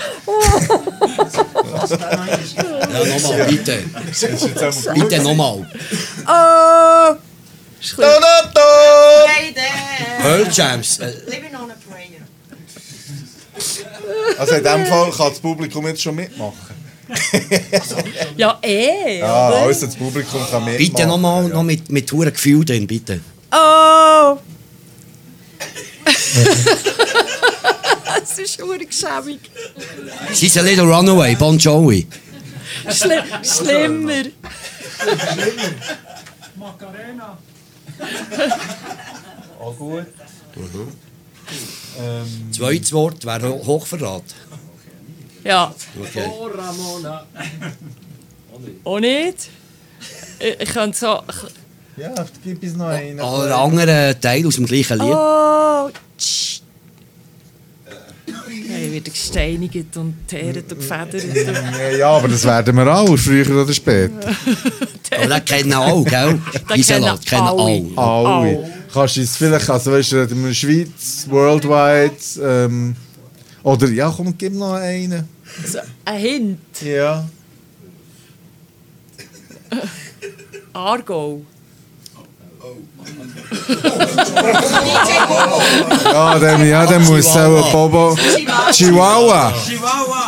ja, nochmal, bitte. Bitte nochmal. Oh! Da. Pearl Jams. Äh, Also in dem Fall kann das Publikum jetzt schon mitmachen. <laughs> Ja, eh! Ja, oder? also das Publikum kann mitmachen. bitte nochmal, noch mit, mit hohem Gefühl drin, bitte. Oh! <laughs> Es ist urgeschämig. She's a little runaway, Bon Jovi. Schli schlimmer. Zweites Wort wäre Ho- Hochverrat. Ja. Okay. Auch nicht? Ich, ich könnte so. Ja, gib uns noch einen. Oder ein anderer Teil aus dem gleichen Lied. Oh! tsch. Ich werde gesteinigt und teeret und gefedert. Ja, ja, aber das werden wir auch, früher oder später. Aber das kennen alle, gell? Gisela, kennen kennen alle. alle. Kannst du es vielleicht, also weißt du, in der Schweiz, worldwide, ähm, oder ja, komm, gib noch einen. So, ein Hint. Ja. Argo. Ja, dann, ja, dann muss auch ein Bobo. Chihuahua.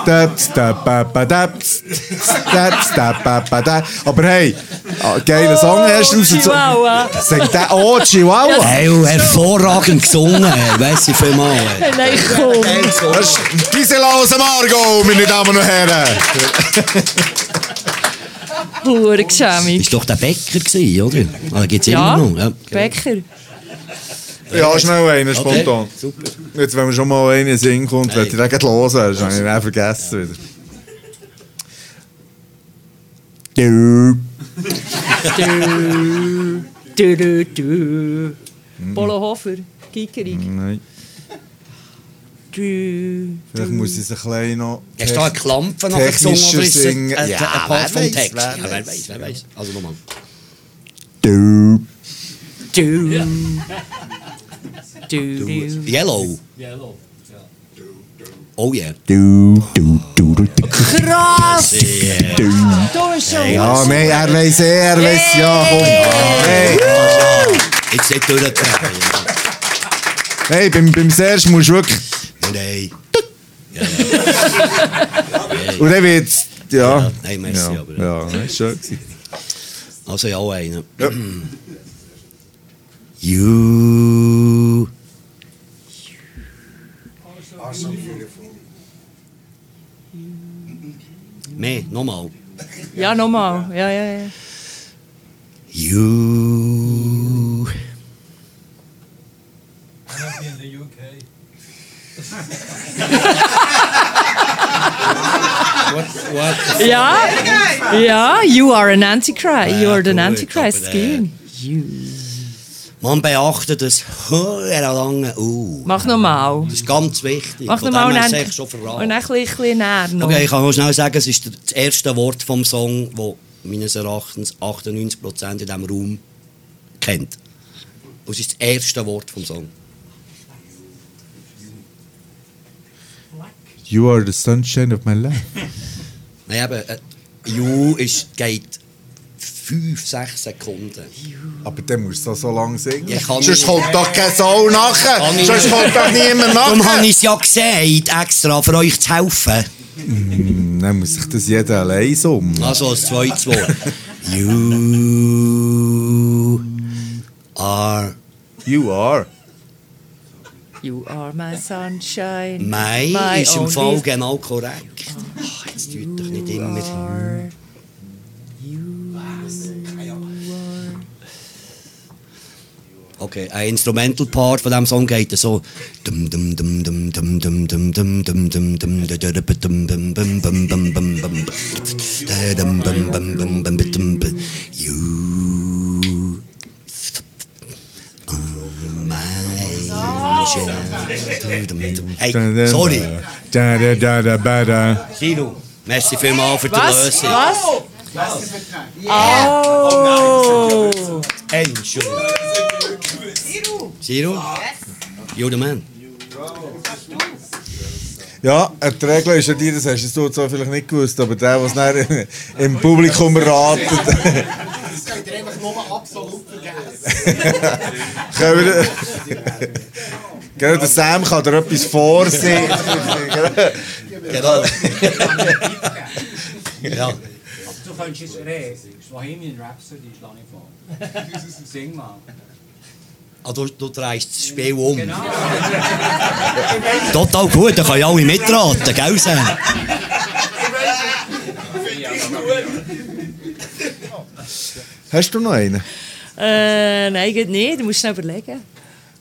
Daps, dap, ba, ba, daps, daps, dap, ba, ba, da. Aber hey, ah, geiler Song erstens. so- Chihuahua. Sagt der, oh, Chihuahua. Hey, hervorragend gesungen, weiss ich vielmal. Hey. Nein, komm. Das ist Gisela aus meine Damen und Herren. Hure geschämig. Ist doch der Bäcker gewesen, oder? Ah, gibt's Ja, immer noch. Ja. Bäcker. Ja, schnell einen, Okay, spontan. super. Jetzt, wenn wir schon mal einen Sinn kommt, werde ich den gleich hören. Das habe ich dann vergessen wieder. Du. Du, du, du. Polo Hofer, Kikerig. Nein. Du, Vielleicht muss ich es ein bisschen noch... Hast du da eine Klampe noch gesungen technischer oder ist es ein, singen? ein, Ja, ein Part wer vom Text? wer ja, wer weiß, wer weiß. Also nochmal. du, du, du. Yellow. Oh yeah. Krass! Du bist schon. Ja, nein, er eh, er weiss ja, komm. Hey, Jetzt nicht durchdrehen. hey beim, beim Serge musst du wirklich... Und dann wird's... Ja. Ja, nein, merci, ja, aber- Ja, schön gewesen. Also ja, auch einen. Ja. You. Mehr, nochmal. Ja, nochmal. Ja, ja, ja. You. Ja, ja, you are an Antichrist. You are the Antichrist. aber, äh. Man beachtet das höher lange U. Mach nochmal. Das ist ganz wichtig. Mach nochmal und dann, schon und ein bisschen, näher noch. Okay, ich kann noch schnell sagen, es ist das erste Wort vom Song, das meines Erachtens 98% in diesem Raum kennt. Und es ist das erste Wort vom Song. You are the sunshine of my life. <laughs> Nein, eben, äh, You ist, geht 5, 6 Sekunden. Aber dann musst du so, lange singen. Ich kann Sonst kommt doch kein Soul nachher. Sonst nicht. kommt doch niemand Darum habe nachher. ich es ja gesagt, extra für euch zu helfen. Dann muss sich das jeder allein summen. Also als zweites Wort. You are You are. You are my sunshine. My ist im Fall genau korrekt. Ach, jetzt tut doch nicht immer. are- Okay, ein Instrumental Part von diesem Song geht so. Dum Hey, sorry. Da, da, da, da, ba, da. Sino, merci vielmals für die Was? Lösung. Was? Oh! Angel. Zero? You're the man. Ja, die Regel ist ja die, das hast du zwar vielleicht nicht gewusst, aber der, der es nachher im Publikum ratet. Das könnt ihr einfach nur absolut vergessen. Genau, der Sam kann dir etwas vorsehen. Genau. ja. Du könntest jetzt reden. Bohemian Rhapsody schlage ich vor. Sing mal. Ah, du, du drehst das Spiel um. Total gut, da können alle mitraten, gell Sam? Hast du noch einen? Äh, nein, geht nicht. Du musst schnell überlegen.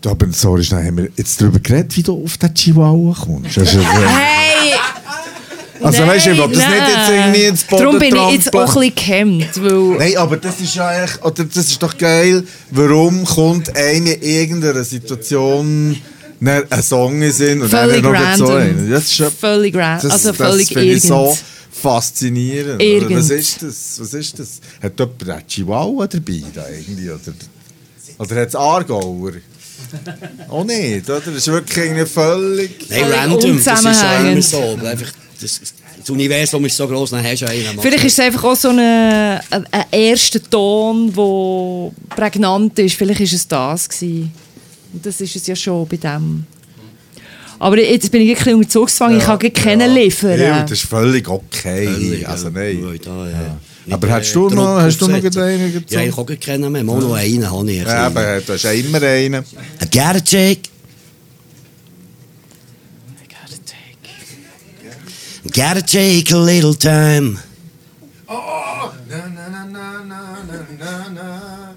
Aber sorry, schnell, haben wir jetzt darüber geredet, wie du auf den Chihuahua kommst. Das ist ja- <laughs> Hey! Also weißt du, ich will das nicht jetzt irgendwie ins Boden Darum bin ich jetzt auch ein bisschen gehemmt, weil... Nein, aber das ist ja eigentlich, oder das ist doch geil, warum kommt eine in irgendeiner Situation ein Song in Sinn und Völlig dann noch so einen. Das ist schon, Völlig random. Also völlig das finde ich so faszinierend. Irgend. Was ist das? Was ist das? Hat jemand einen Chihuahua dabei da irgendwie? Oder, oder hat es Aargauer? Auch nicht, oder? Das ist wirklich irgendwie völlig... Nein, random, das ist schon immer so. Einfach, das, das Universum ist so groß, dann hast du einen. Vielleicht ist es einfach auch so ein, ein, ein erster Ton, der prägnant ist. Vielleicht war es das. Gewesen. Und das ist es ja schon bei dem. Aber jetzt bin ich bisschen unter Zugzwang, ich kann ja, keinen liefern. Ja, das ist völlig okay. Völlig, also ja. nein. Ja. Aber hast du noch, hast du noch einen gezogen? Ja, ich habe keinen mehr. Mal noch einen habe ich. Ja, aber du hast immer einen. Ein Gertschek. Gotta take a little time. Oh! Na, na, na, na, na, na, na.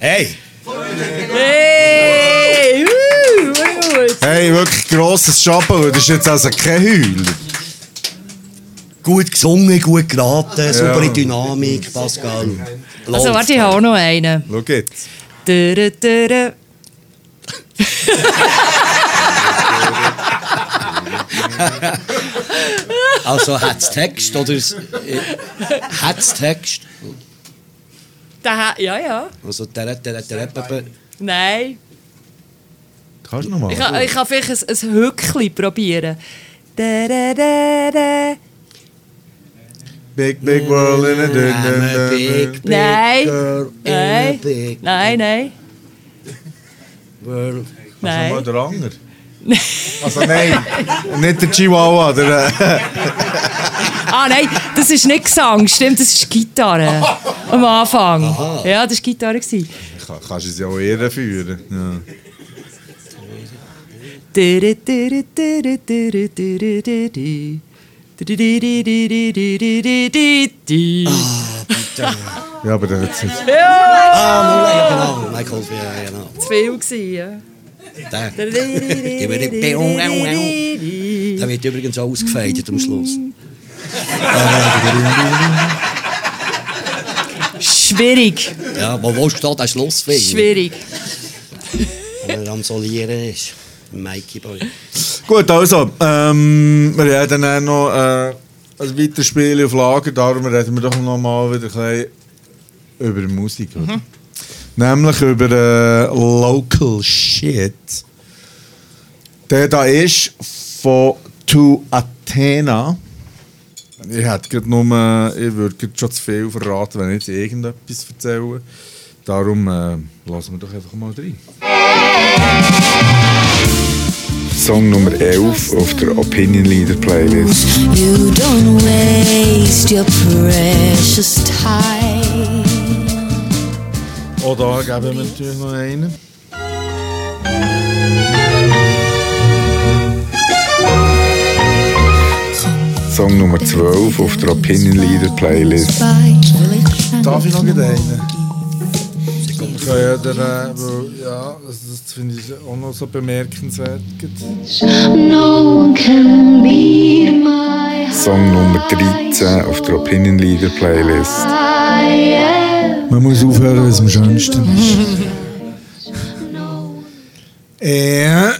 Hey! Hey! Hey, wirklich grosses Chapeau. Das ist jetzt also kein Heul. Gut gesungen, gut geraten, saubere Dynamik, Pascal. Also warte, ich habe auch noch einen. Schau jetzt. Dere. Also hat es Text oder äh, hat es Text? Da, ja, ja. Also der, der, der, der, Nein. Kannst du nochmal? Ich ich kann vielleicht ein, ein Hückli probieren. Big, big world in a dun, dun, a dun, big, dun. big Nein. girl in a big Nein, nein. Also world. mal Nein. <laughs> der Anger. Also nein, nicht der Chihuahua. Der, äh, Ah, nein, das ist nicht Gesang, stimmt, das ist Gitarre. <laughs> Am Anfang. Ja, das war Gitarre. gewesen. Kann- kannst du es ja auch irreführen. Ja. Dere, dere, dere, dere. ja, aber der hat es Ah, Mullah, ja genau. Michael, ja genau. Zu viel gewesen, ja. Der, der wird übrigens auch ausgefeitet am Schluss. Schwierig, Ja, wo willst du da den Schluss finden? schwierig. Wenn er am Solieren ist. Mikey Boy. Gut, also, ähm, wir haben dann noch äh, ein weiteres Spiel auf Lager, darum reden wir doch noch mal wieder ein bisschen über Musik. Oder? Nämlich über äh, Local Shit. Der da ist von To Athena. Ich hätte gerade nur, ich würde schon zu viel verraten, wenn ich jetzt irgendetwas erzähle. Darum äh, lassen wir doch einfach mal rein. Song Nummer 11 auf der Opinion Leader Playlist. You don't waste your precious time. Auch da geben wir natürlich noch einen. Song Nummer 12 auf der Opinion Leader Playlist. Darf ich noch einen? Ja, ja, der, äh, weil, ja das, das finde ich auch noch so bemerkenswert. No Song Nummer 13 auf der Opinion Leader Playlist. Man muss aufhören, wenn es am schönsten ist. äh, <coughs>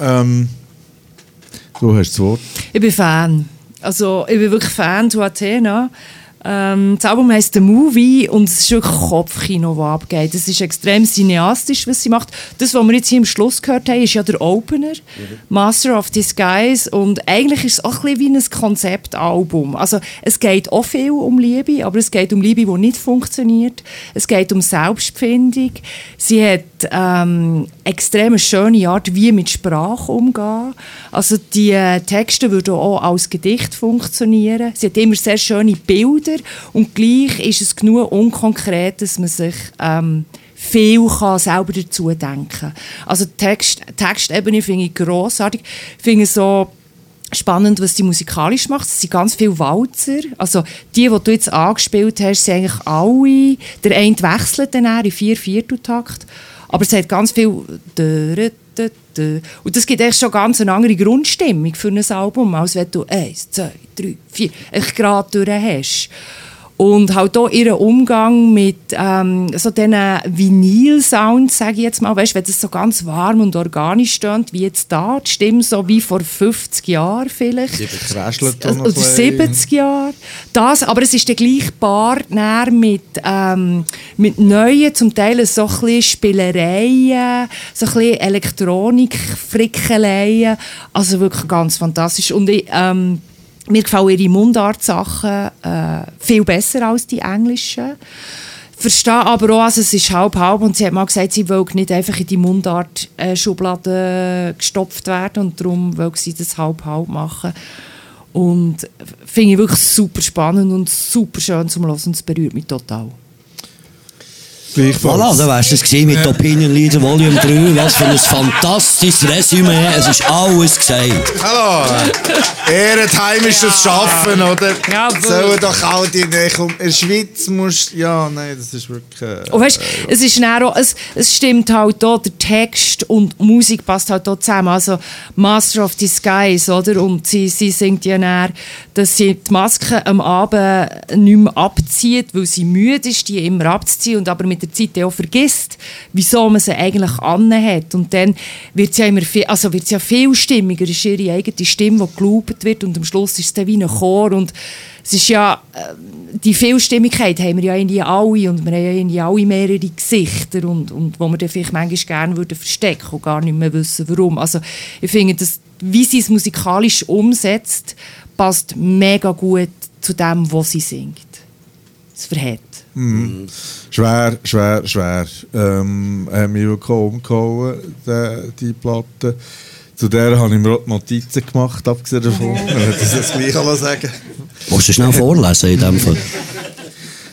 ähm, du hast das Wort. Ich bin Fan. Also, ich bin wirklich Fan zu Athena. Ähm, das Album heisst The Movie und es ist wirklich Kopfkino, das abgeht. Es ist extrem cineastisch, was sie macht. Das, was wir jetzt hier am Schluss gehört haben, ist ja der Opener, Master of Disguise. Und eigentlich ist es auch ein bisschen wie ein Konzeptalbum. Also, es geht auch viel um Liebe, aber es geht um Liebe, die nicht funktioniert. Es geht um Selbstfindung. Sie hat ähm, extrem schöne Art, wie mit Sprache umgehen. Also die äh, Texte würden auch als Gedicht funktionieren. Sie hat immer sehr schöne Bilder und gleich ist es genug unkonkret, dass man sich ähm, viel kann selber dazu denken. Also Text, Textebene finde ich grossartig. Finde so spannend, was sie musikalisch macht. Es sind ganz viele Walzer. Also die, die du jetzt angespielt hast, sind eigentlich alle. Der eine wechselt dann in vier Vierteltakt. Aber es hat ganz viel. Und das gibt echt schon ganz eine andere Grundstimmung für ein Album, als wenn du eins, zwei, drei, vier echt gerade durch hast. Und halt auch ihren Umgang mit ähm, so diesen Vinyl-Sounds, sage ich jetzt mal, weißt, wenn das so ganz warm und organisch stöhnt, wie jetzt da, die Stimme so wie vor 50 Jahren vielleicht. Oder ein bisschen. 70 Jahre. Das, aber es ist dann gleich näher mit, ähm, mit neuen, zum Teil so ein bisschen Spielereien, so ein bisschen Elektronik-Frickeleien. Also wirklich ganz fantastisch. Und ich, ähm, mir gefallen ihre Mundart-Sachen äh, viel besser als die englischen. Verstehe aber auch, also es ist halb-halb und sie hat mal gesagt, sie will nicht einfach in die Mundart-Schublade gestopft werden und darum will sie das halb-halb machen. Und finde ich wirklich super spannend und super schön zum Hören und es berührt mich total. Gleichfalls. Voilà, dann wärst du es gewesen mit Opinion Leader Volume 3. Was für ein fantastisches Resümee. Es ist alles gesagt. Hallo! Ehrenheimisches Ja. Schaffen, oder? Ja, Sollen doch all die nicht um. In der Schweiz musst ja, nein, das ist wirklich. Äh, Und weißt, es ist auch, es, es stimmt halt auch, der Text und Musik passt halt auch zusammen. Also Master of Disguise, oder? Und sie, sie singt ja dann, dass sie die Maske am Abend nicht mehr abzieht, weil sie müde ist, die immer abzuziehen und aber mit der Zeit auch vergisst, wieso man sie eigentlich anhat. Und dann wird sie ja immer viel, also wird sie ja viel stimmiger, ist ihre eigene Stimme, die gelobt wird und am Schluss ist es dann wie ein Chor und es ist ja, äh, die Vielstimmigkeit haben wir ja irgendwie alle und wir haben ja irgendwie alle mehrere Gesichter und, und wo wir dann vielleicht manchmal gerne würden verstecken und gar nicht mehr wissen, warum. Also ich finde, dass, wie sie es musikalisch umsetzt, passt mega gut zu dem, was sie singt. Es verhält. Schwer, schwer, schwer. Ähm, haben mich wirklich auch umgehauen, die, die Platte. Zu der habe ich mir auch Notizen gemacht, abgesehen davon. Ich hätte das jetzt gleich auch sagen. Willst du schnell vorlesen in dem Fall?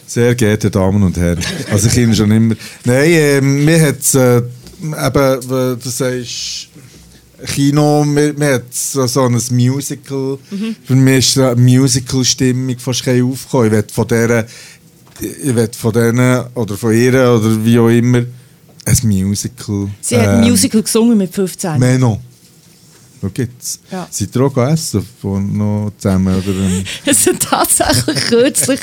Sehr geehrte Damen und Herren. Also ich kenne schon immer. Nein, ähm, mir hat es äh, eben, weil du sagst, Kino, mir, mir hat so, so ein Musical, für mich ist eine Musical-Stimmung fast kein aufgekommen. Ich will von dieser, ich will von denen oder von ihr oder wie auch immer ein Musical. Sie hat ein Musical gesungen mit 15. Meno. Wo gibt's? Ja. Seid ihr auch gegessen von noch zusammen? Oder, <laughs> ähm, Es sind tatsächlich kürzlich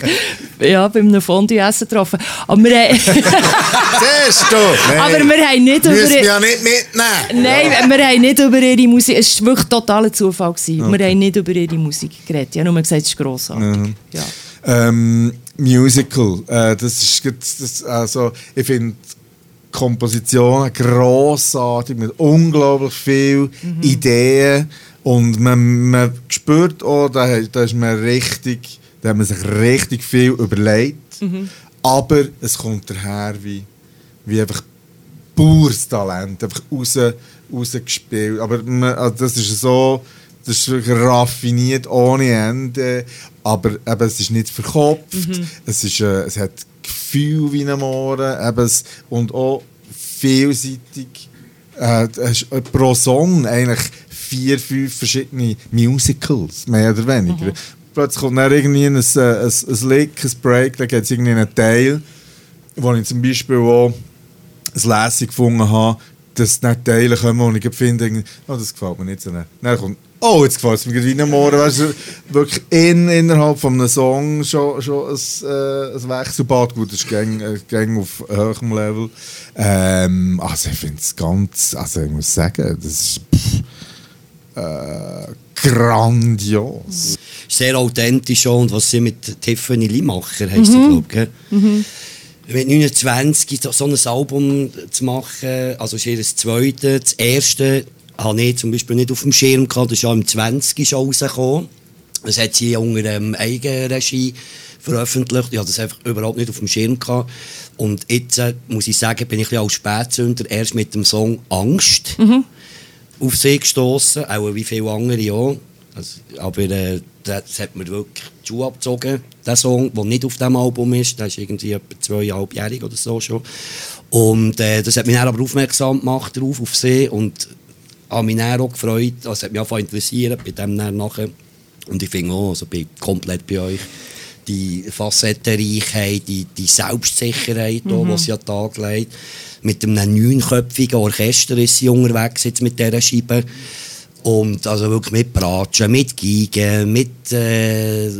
ja, bei einem Fondue-Essen getroffen. Aber wir haben, <laughs> Siehst du? Nein. aber wir haben nicht über... Müssen wir ja nicht mitnehmen. Nein, wir haben nicht über ihre Musik. Es war wirklich totaler Zufall. Gewesen. Wir haben nicht über ihre Musik geredet. Ich habe nur gesagt, es ist grossartig. Ja. Ähm, Musical, äh, das ist das, also ich finde Kompositionen grossartig mit unglaublich viel Ideen. Und man, man spürt auch, da, da ist man richtig, da hat man sich richtig viel überlegt, aber es kommt daher wie, wie einfach pures Talent, einfach raus, rausgespielt. Aber man, also das ist so, das ist raffiniert ohne Ende, aber eben, es ist nicht verkopft, es, ist, äh, es hat Gefühl wie ein Mohren eben, und auch vielseitig. Äh, äh, pro Song eigentlich vier, fünf verschiedene Musicals, mehr oder weniger. Plötzlich kommt dann irgendwie ein, ein, ein, ein Lick, ein Break, dann gibt es irgendwie einen Teil, wo ich zum Beispiel auch ein Lässig gefunden habe, dass nicht Teile kommen, und ich finde, oh, das gefällt mir nicht so. Dann kommt, oh, jetzt gefällt es mir gerade wie ein Morgen. Weißt du, wirklich in, innerhalb von einem Song schon, schon ein, äh, ein Wechselbad. Gut, das ist gang, äh, gang auf hohem Level. Ähm, also ich finde es ganz, also ich muss sagen, das ist pff, äh, grandios. Sehr authentisch auch. Und was sie mit Tiffany Limacher heisst sie, glaube ich. Mit 29 so- so ein Album zu machen, also ist ihr das zweite. Das erste habe ich zum Beispiel nicht auf dem Schirm gehabt, das ist ja im 20 schon rausgekommen. Das hat sie unter ähm, Eigenregie veröffentlicht. Ich hatte das einfach überhaupt nicht auf dem Schirm gehabt. Und jetzt, äh, muss ich sagen, bin ich ein als Spätzünder erst mit dem Song Angst auf sie gestoßen, auch wie viele andere auch. Also, aber äh, das hat mir wirklich die Schuhe abgezogen, der Song, der nicht auf diesem Album ist. Der ist irgendwie etwa zweieinhalbjährig oder so schon. Und äh, das hat mich dann aber aufmerksam gemacht darauf, auf sie und habe mich auch gefreut, also es hat mich auch interessiert bei dem nachher. Und ich finde auch, also bin komplett bei euch, die Facettenreichheit, die, die Selbstsicherheit, mhm. die sie an den Tag legt. Mit einem neunköpfigen Orchester ist sie unterwegs jetzt mit dieser Scheibe. Und also wirklich mit Bratschen, mit Geigen, mit äh,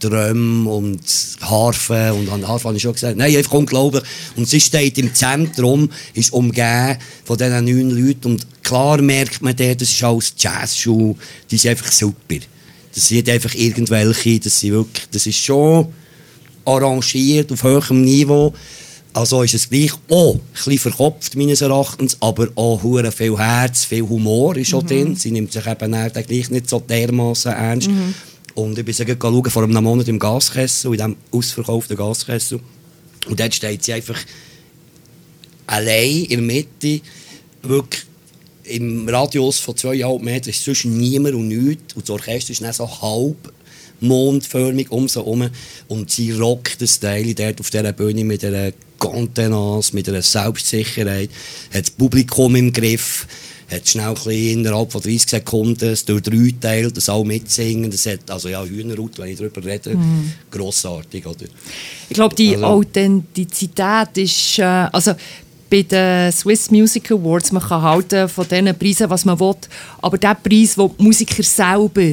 Drömen und Harfe. Und an Harfe habe ich schon gesagt, nein, einfach unglaublich. Und sie steht im Zentrum, ist umgeben von diesen neun Leuten. Und klar merkt man dort, das ist alles Jazzschuh, die sind einfach super. Das sind einfach irgendwelche, das, sind wirklich, das ist schon arrangiert auf hohem Niveau. Also ist es gleich auch ein bisschen verkopft, meines Erachtens, aber auch hure viel Herz, viel Humor ist schon drin. Sie nimmt sich eben dann gleich nicht so dermaßen ernst. Und ich bin sogar schauen, vor einem Monat im Gaskessel, in diesem ausverkauften Gaskessel. Und dort steht sie einfach allein in der Mitte, wirklich im Radius von zweieinhalb Metern ist zwischen niemand und nichts. Und das Orchester ist dann so halb mondförmig um sie herum. Und sie rockt das Teil dort auf dieser Bühne mit einer Contenance, mit einer Selbstsicherheit, hat das Publikum im Griff. Hat schnell ein innerhalb von 30 Sekunden es durch drei teilt, das auch mitsingen. Das hat, also ja, Hühnerhaut, wenn ich darüber rede, Mhm. grossartig, oder? Ich glaube, die Also- Authentizität ist, äh, also bei den Swiss Music Awards, man kann halten von diesen Preisen, was man will, aber der Preis, den die Musiker selber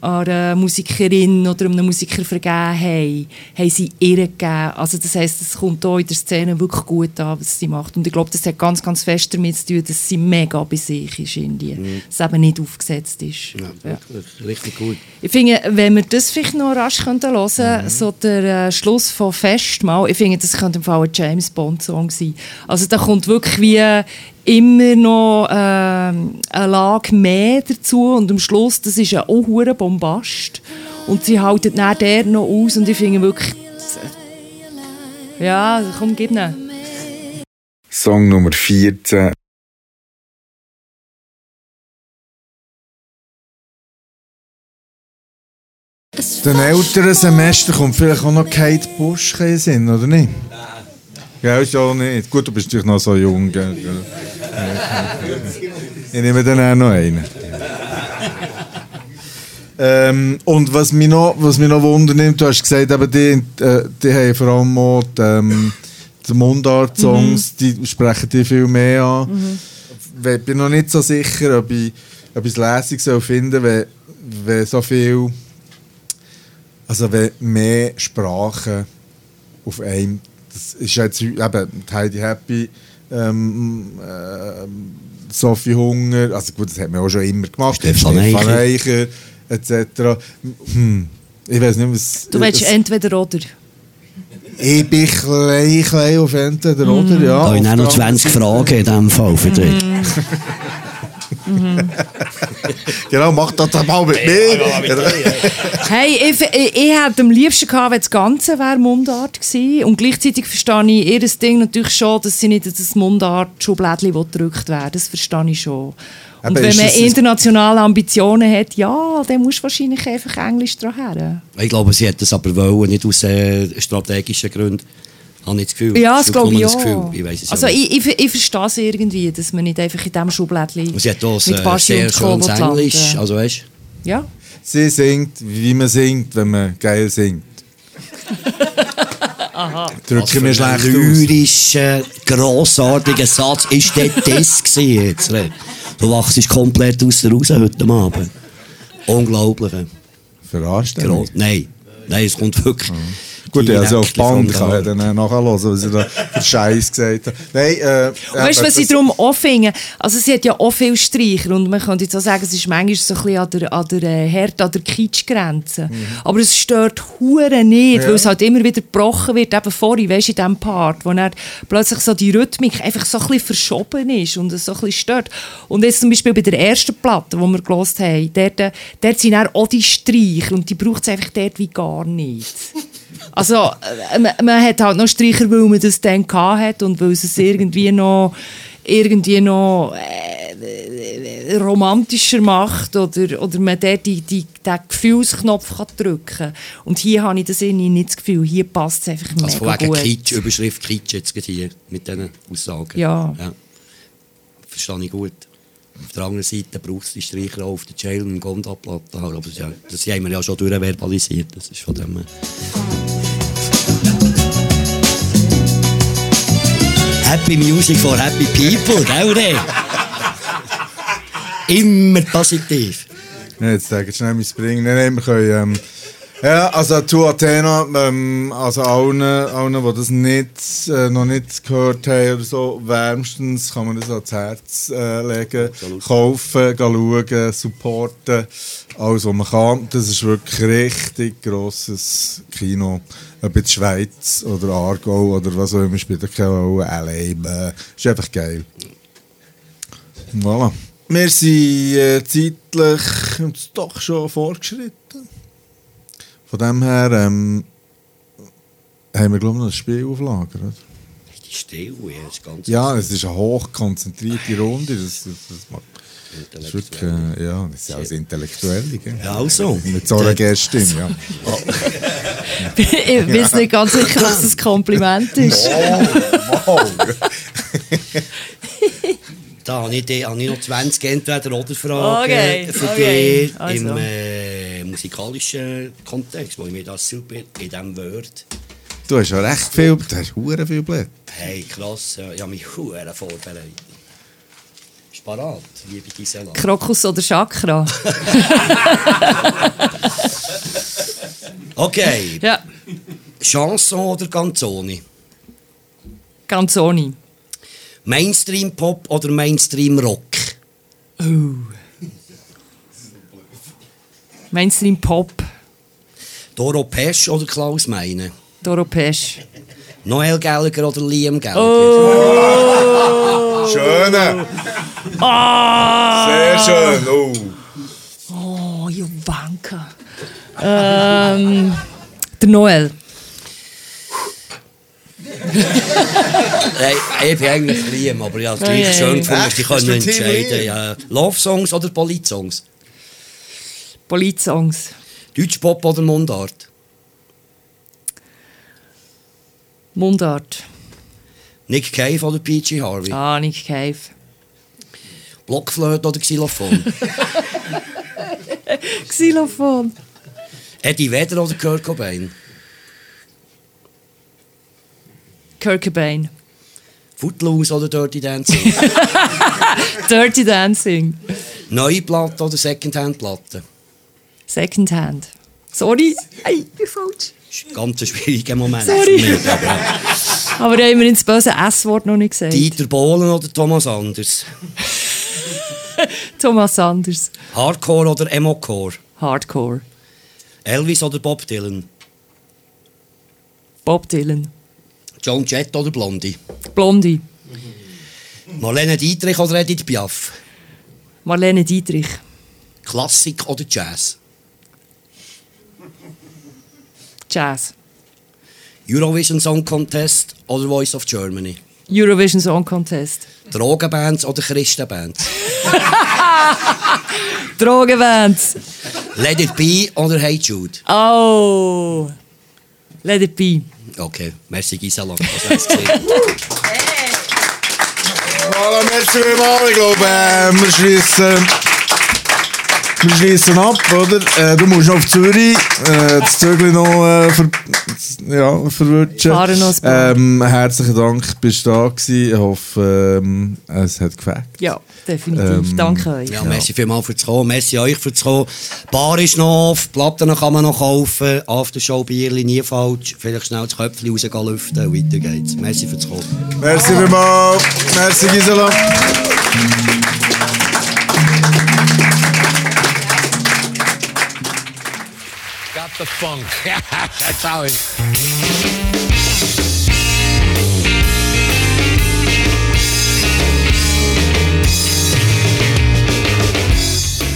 einer Musikerin oder einem Musiker vergeben haben, haben sie ihr gegeben. Also das heisst, es kommt hier in der Szene wirklich gut an, was sie macht. Und ich glaube, das hat ganz, ganz fest damit zu tun, dass sie mega bei sich ist, irgendwie. Mhm. Dass es eben nicht aufgesetzt ist. Ja, Ja. richtig gut. Ich finde, wenn wir das vielleicht noch rasch könnten hören, so der äh, Schluss von Festmahl, ich finde, das könnte im Fall ein James Bond Song sein. Also da kommt wirklich wie immer noch ähm, eine Lage mehr dazu und am Schluss, das ist ja auch hure Bombast und sie halten dann der noch aus und ich finde wirklich, ja, komm, gib ihn. Song Nummer 14. Den älteren Semester kommt vielleicht auch noch Kate Bush in Sinn, oder nicht? Ja, ist auch nicht. Gut, du bist natürlich noch so jung. Gell? Ich nehme dann auch noch einen. Ähm, und was mich noch, was mich noch wundernimmt, du hast gesagt, eben die, äh, die haben vor allem auch die, ähm, die Mundart-Songs, die sprechen die viel mehr an. Ich bin noch nicht so sicher, ob ich, ob ich es lässig soll finden wenn, wenn so viel, also wenn mehr Sprachen auf einem, das ist jetzt eben die Heidi Happy, ähm, äh, Sophie Hunger, also gut, das hat man auch schon immer gemacht, Stefan Eicher. Eicher etc. Hm. Ich weiß nicht, was... Du willst entweder oder. ich bin klein, klein auf entweder oder, ja. Da habe ich noch der 20 Fragen in diesem Fall für dich. <laughs> Genau, mach das mal mit mir. Hey, ich, ich, ich hätte am liebsten gehabt, wenn das Ganze wäre Mundart gewesen. Und gleichzeitig verstehe ich ihr Ding natürlich schon, dass sie nicht das Mundart-Schublädchen gedrückt werden. Das verstehe ich schon. Und Aber wenn man internationale Ambitionen hat, ja, dann musst du wahrscheinlich einfach Englisch dran her. Ich glaube, sie hat das aber wollen, nicht aus äh, strategischen Gründen. Habe ich das Gefühl. Ja, das glaube ich das auch. Ich weiss es also ich, ich, ich verstehe es irgendwie, dass man nicht einfach in diesem Schublädchen Und sie hat auch mit ein äh, Baschi sehr und schönes. Englisch. Also weißt Ja. Sie singt, wie man singt, wenn man geil singt. <laughs> Drücke mir schlecht aus. lyrischer, grossartiger Satz ist der das gewesen jetzt. Du wachst komplett aus der raus heute Abend. Unglaublich. Verarscht Nein, nein, es kommt wirklich. Gut, ja, also auf Band kann ich dann äh, nachhören, was sie da für Scheiß gesagt hat. Nein, äh, Weißt du, was ich darum auch finde? Also sie hat ja auch viel Streicher und man könnte jetzt auch sagen, es ist manchmal so ein bisschen an der, an der äh, Härte, an der Kitschgrenze. Aber es stört hure nicht, weil es halt immer wieder gebrochen wird, eben vorhin, weißt du, in diesem Part, wo dann plötzlich so die Rhythmik einfach so ein bisschen verschoben ist und es so ein bisschen stört. Und jetzt zum Beispiel bei der ersten Platte, die wir gelost haben, dort, äh, dort sind auch die Streicher und die braucht es einfach dort wie gar nicht. <laughs> Also, äh, man, man hat halt noch Streicher, weil man das dann hat und weil es irgendwie noch irgendwie noch äh, romantischer macht oder, oder man dort die, die, den Gefühlsknopf kann drücken kann. Und hier habe ich das irgendwie nicht das Gefühl. Hier passt es einfach Also mega wegen gut. Kitsch, Überschrift Kitsch jetzt hier mit diesen Aussagen. Ja. ja. Verstehe ich gut. Auf der anderen Seite braucht es die Streicher auch auf der Jail und Gonda-Platte. Aber das, ja, das haben wir ja schon durchverbalisiert. Das ist von dem... Happy Music for Happy People, gell? Immer positiv. Ja, jetzt sage ich schnell mein Springen. Nein, nein, wir können, ähm, ja, also zu Athena, ähm, also allen, allen, die das nicht, äh, noch nicht gehört haben oder so, wärmstens kann man das ans Herz äh, legen, kaufen, schauen, supporten, alles, was man kann. Das ist wirklich richtig grosses Kino. Ob jetzt Schweiz oder Aargau oder was auch immer, spielt keine Rolle. LA, ist einfach geil. Voilà. Wir sind äh, zeitlich doch schon fortgeschritten. Von dem her ähm, haben wir, glaube ich, noch ein Spiel auf Lager. Oder? Die Stille, ja, ist ganz... Ja, es ist eine hochkonzentrierte Runde. Das, das, das, macht, das ist wirklich, äh, ja, das ist alles Intellektuelle. Gell? Ja, also. Mit so einer Gästin, ja. ich bin jetzt nicht ganz sicher, dass das ein Kompliment ist. <laughs> Oh, Da Da habe ich, die, habe ich noch 20 Entweder-Oder-Fragen Okay, für okay. dich Also. im äh, musikalischen Kontext, wo ich mir das super in diesem Word. Du hast ja recht viel, du hast hure viel Blätter. Hey, krass, ja, ich habe mich hure vorbereitet. Bist du parat, liebe Gisela? Krokus oder Chakra? <laughs> Okay, ja, Chanson oder Canzoni? Canzoni. Mainstream-Pop oder Mainstream-Rock? Mainstream Pop. Doro Pesch oder Klaus Meine? Doro Pesch. Noel Gallagher oder Liam Gallagher? Oh. Schöne! Ah! Sehr schön! Oh. Oh, Jovanka. ähm, der Noel. Hey, ich bin eigentlich Liam, aber ich habe es gleich Ei, schön gefunden, dass ich Team entscheiden ja. Love-Songs oder Polit-Songs? Politsongs. Deutsch-Pop oder Mundart? Mundart. Nick Cave oder PG Harvey? Ah, Nick Cave. Blockflöte oder Xylophon? <laughs> Xylophon. Eddie Vedder oder Kurt Cobain? Kurt Cobain. Footloose oder Dirty Dancing? <laughs> Dirty Dancing. Neue Platte oder Secondhand-Platte? Secondhand. Sorry. Ei, ich bin falsch. Das ist ein ganz schwieriger Moment. Sorry. mich, aber- Aber da haben wir ins böse S-Wort noch nicht gesagt. Dieter Bohlen oder Thomas Anders? <laughs> Thomas Sanders. Hardcore oder Emocore? Hardcore. Elvis oder Bob Dylan? Bob Dylan. Joan Jett oder Blondie? Blondie. Marlene Dietrich oder Edith Piaf? Marlene Dietrich. Klassik oder Jazz? Jazz. Eurovision Song Contest oder Voice of Germany? Eurovision Song Contest. Drogenbands oder Christenbands? <laughs> Drogenbands. Let It Be oder Hey Jude? Oh. Let it be. Okay, merci Gisela. Voilà, <laughs> merci vielmals. Ich glaube, äh, wir schließen. Wir schließen ab, oder? Äh, du musst noch auf Zürich, äh, das Zögli noch äh, ver, ja, paar. Ähm, herzlichen Dank, bist du da gewesen. Ich hoffe, ähm, es hat gefällt. Ja, definitiv. Ähm, Danke euch. Ja, merci vielmals fürs Kommen. Merci euch fürs Kommen. Bar ist noch auf, Platten kann man noch kaufen. Aftershow Bierli nie falsch. Vielleicht schnell das Köpfchen rausgehen lüften und weiter geht's. Merci fürs Kommen. Merci vielmals. Merci Gisela. The funk. That's how it.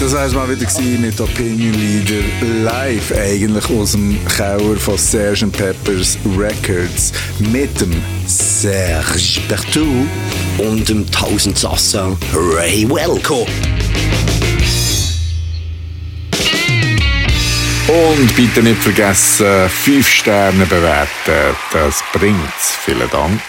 Das war mal wieder mit Opinion Leader live, eigentlich aus dem Keller von Serge Peppers Records mit dem Serge Bertou. Und dem Tausend Sassa Ray Welco. Und bitte nicht vergessen, 5 Sterne bewerten, das bringt's. Vielen Dank.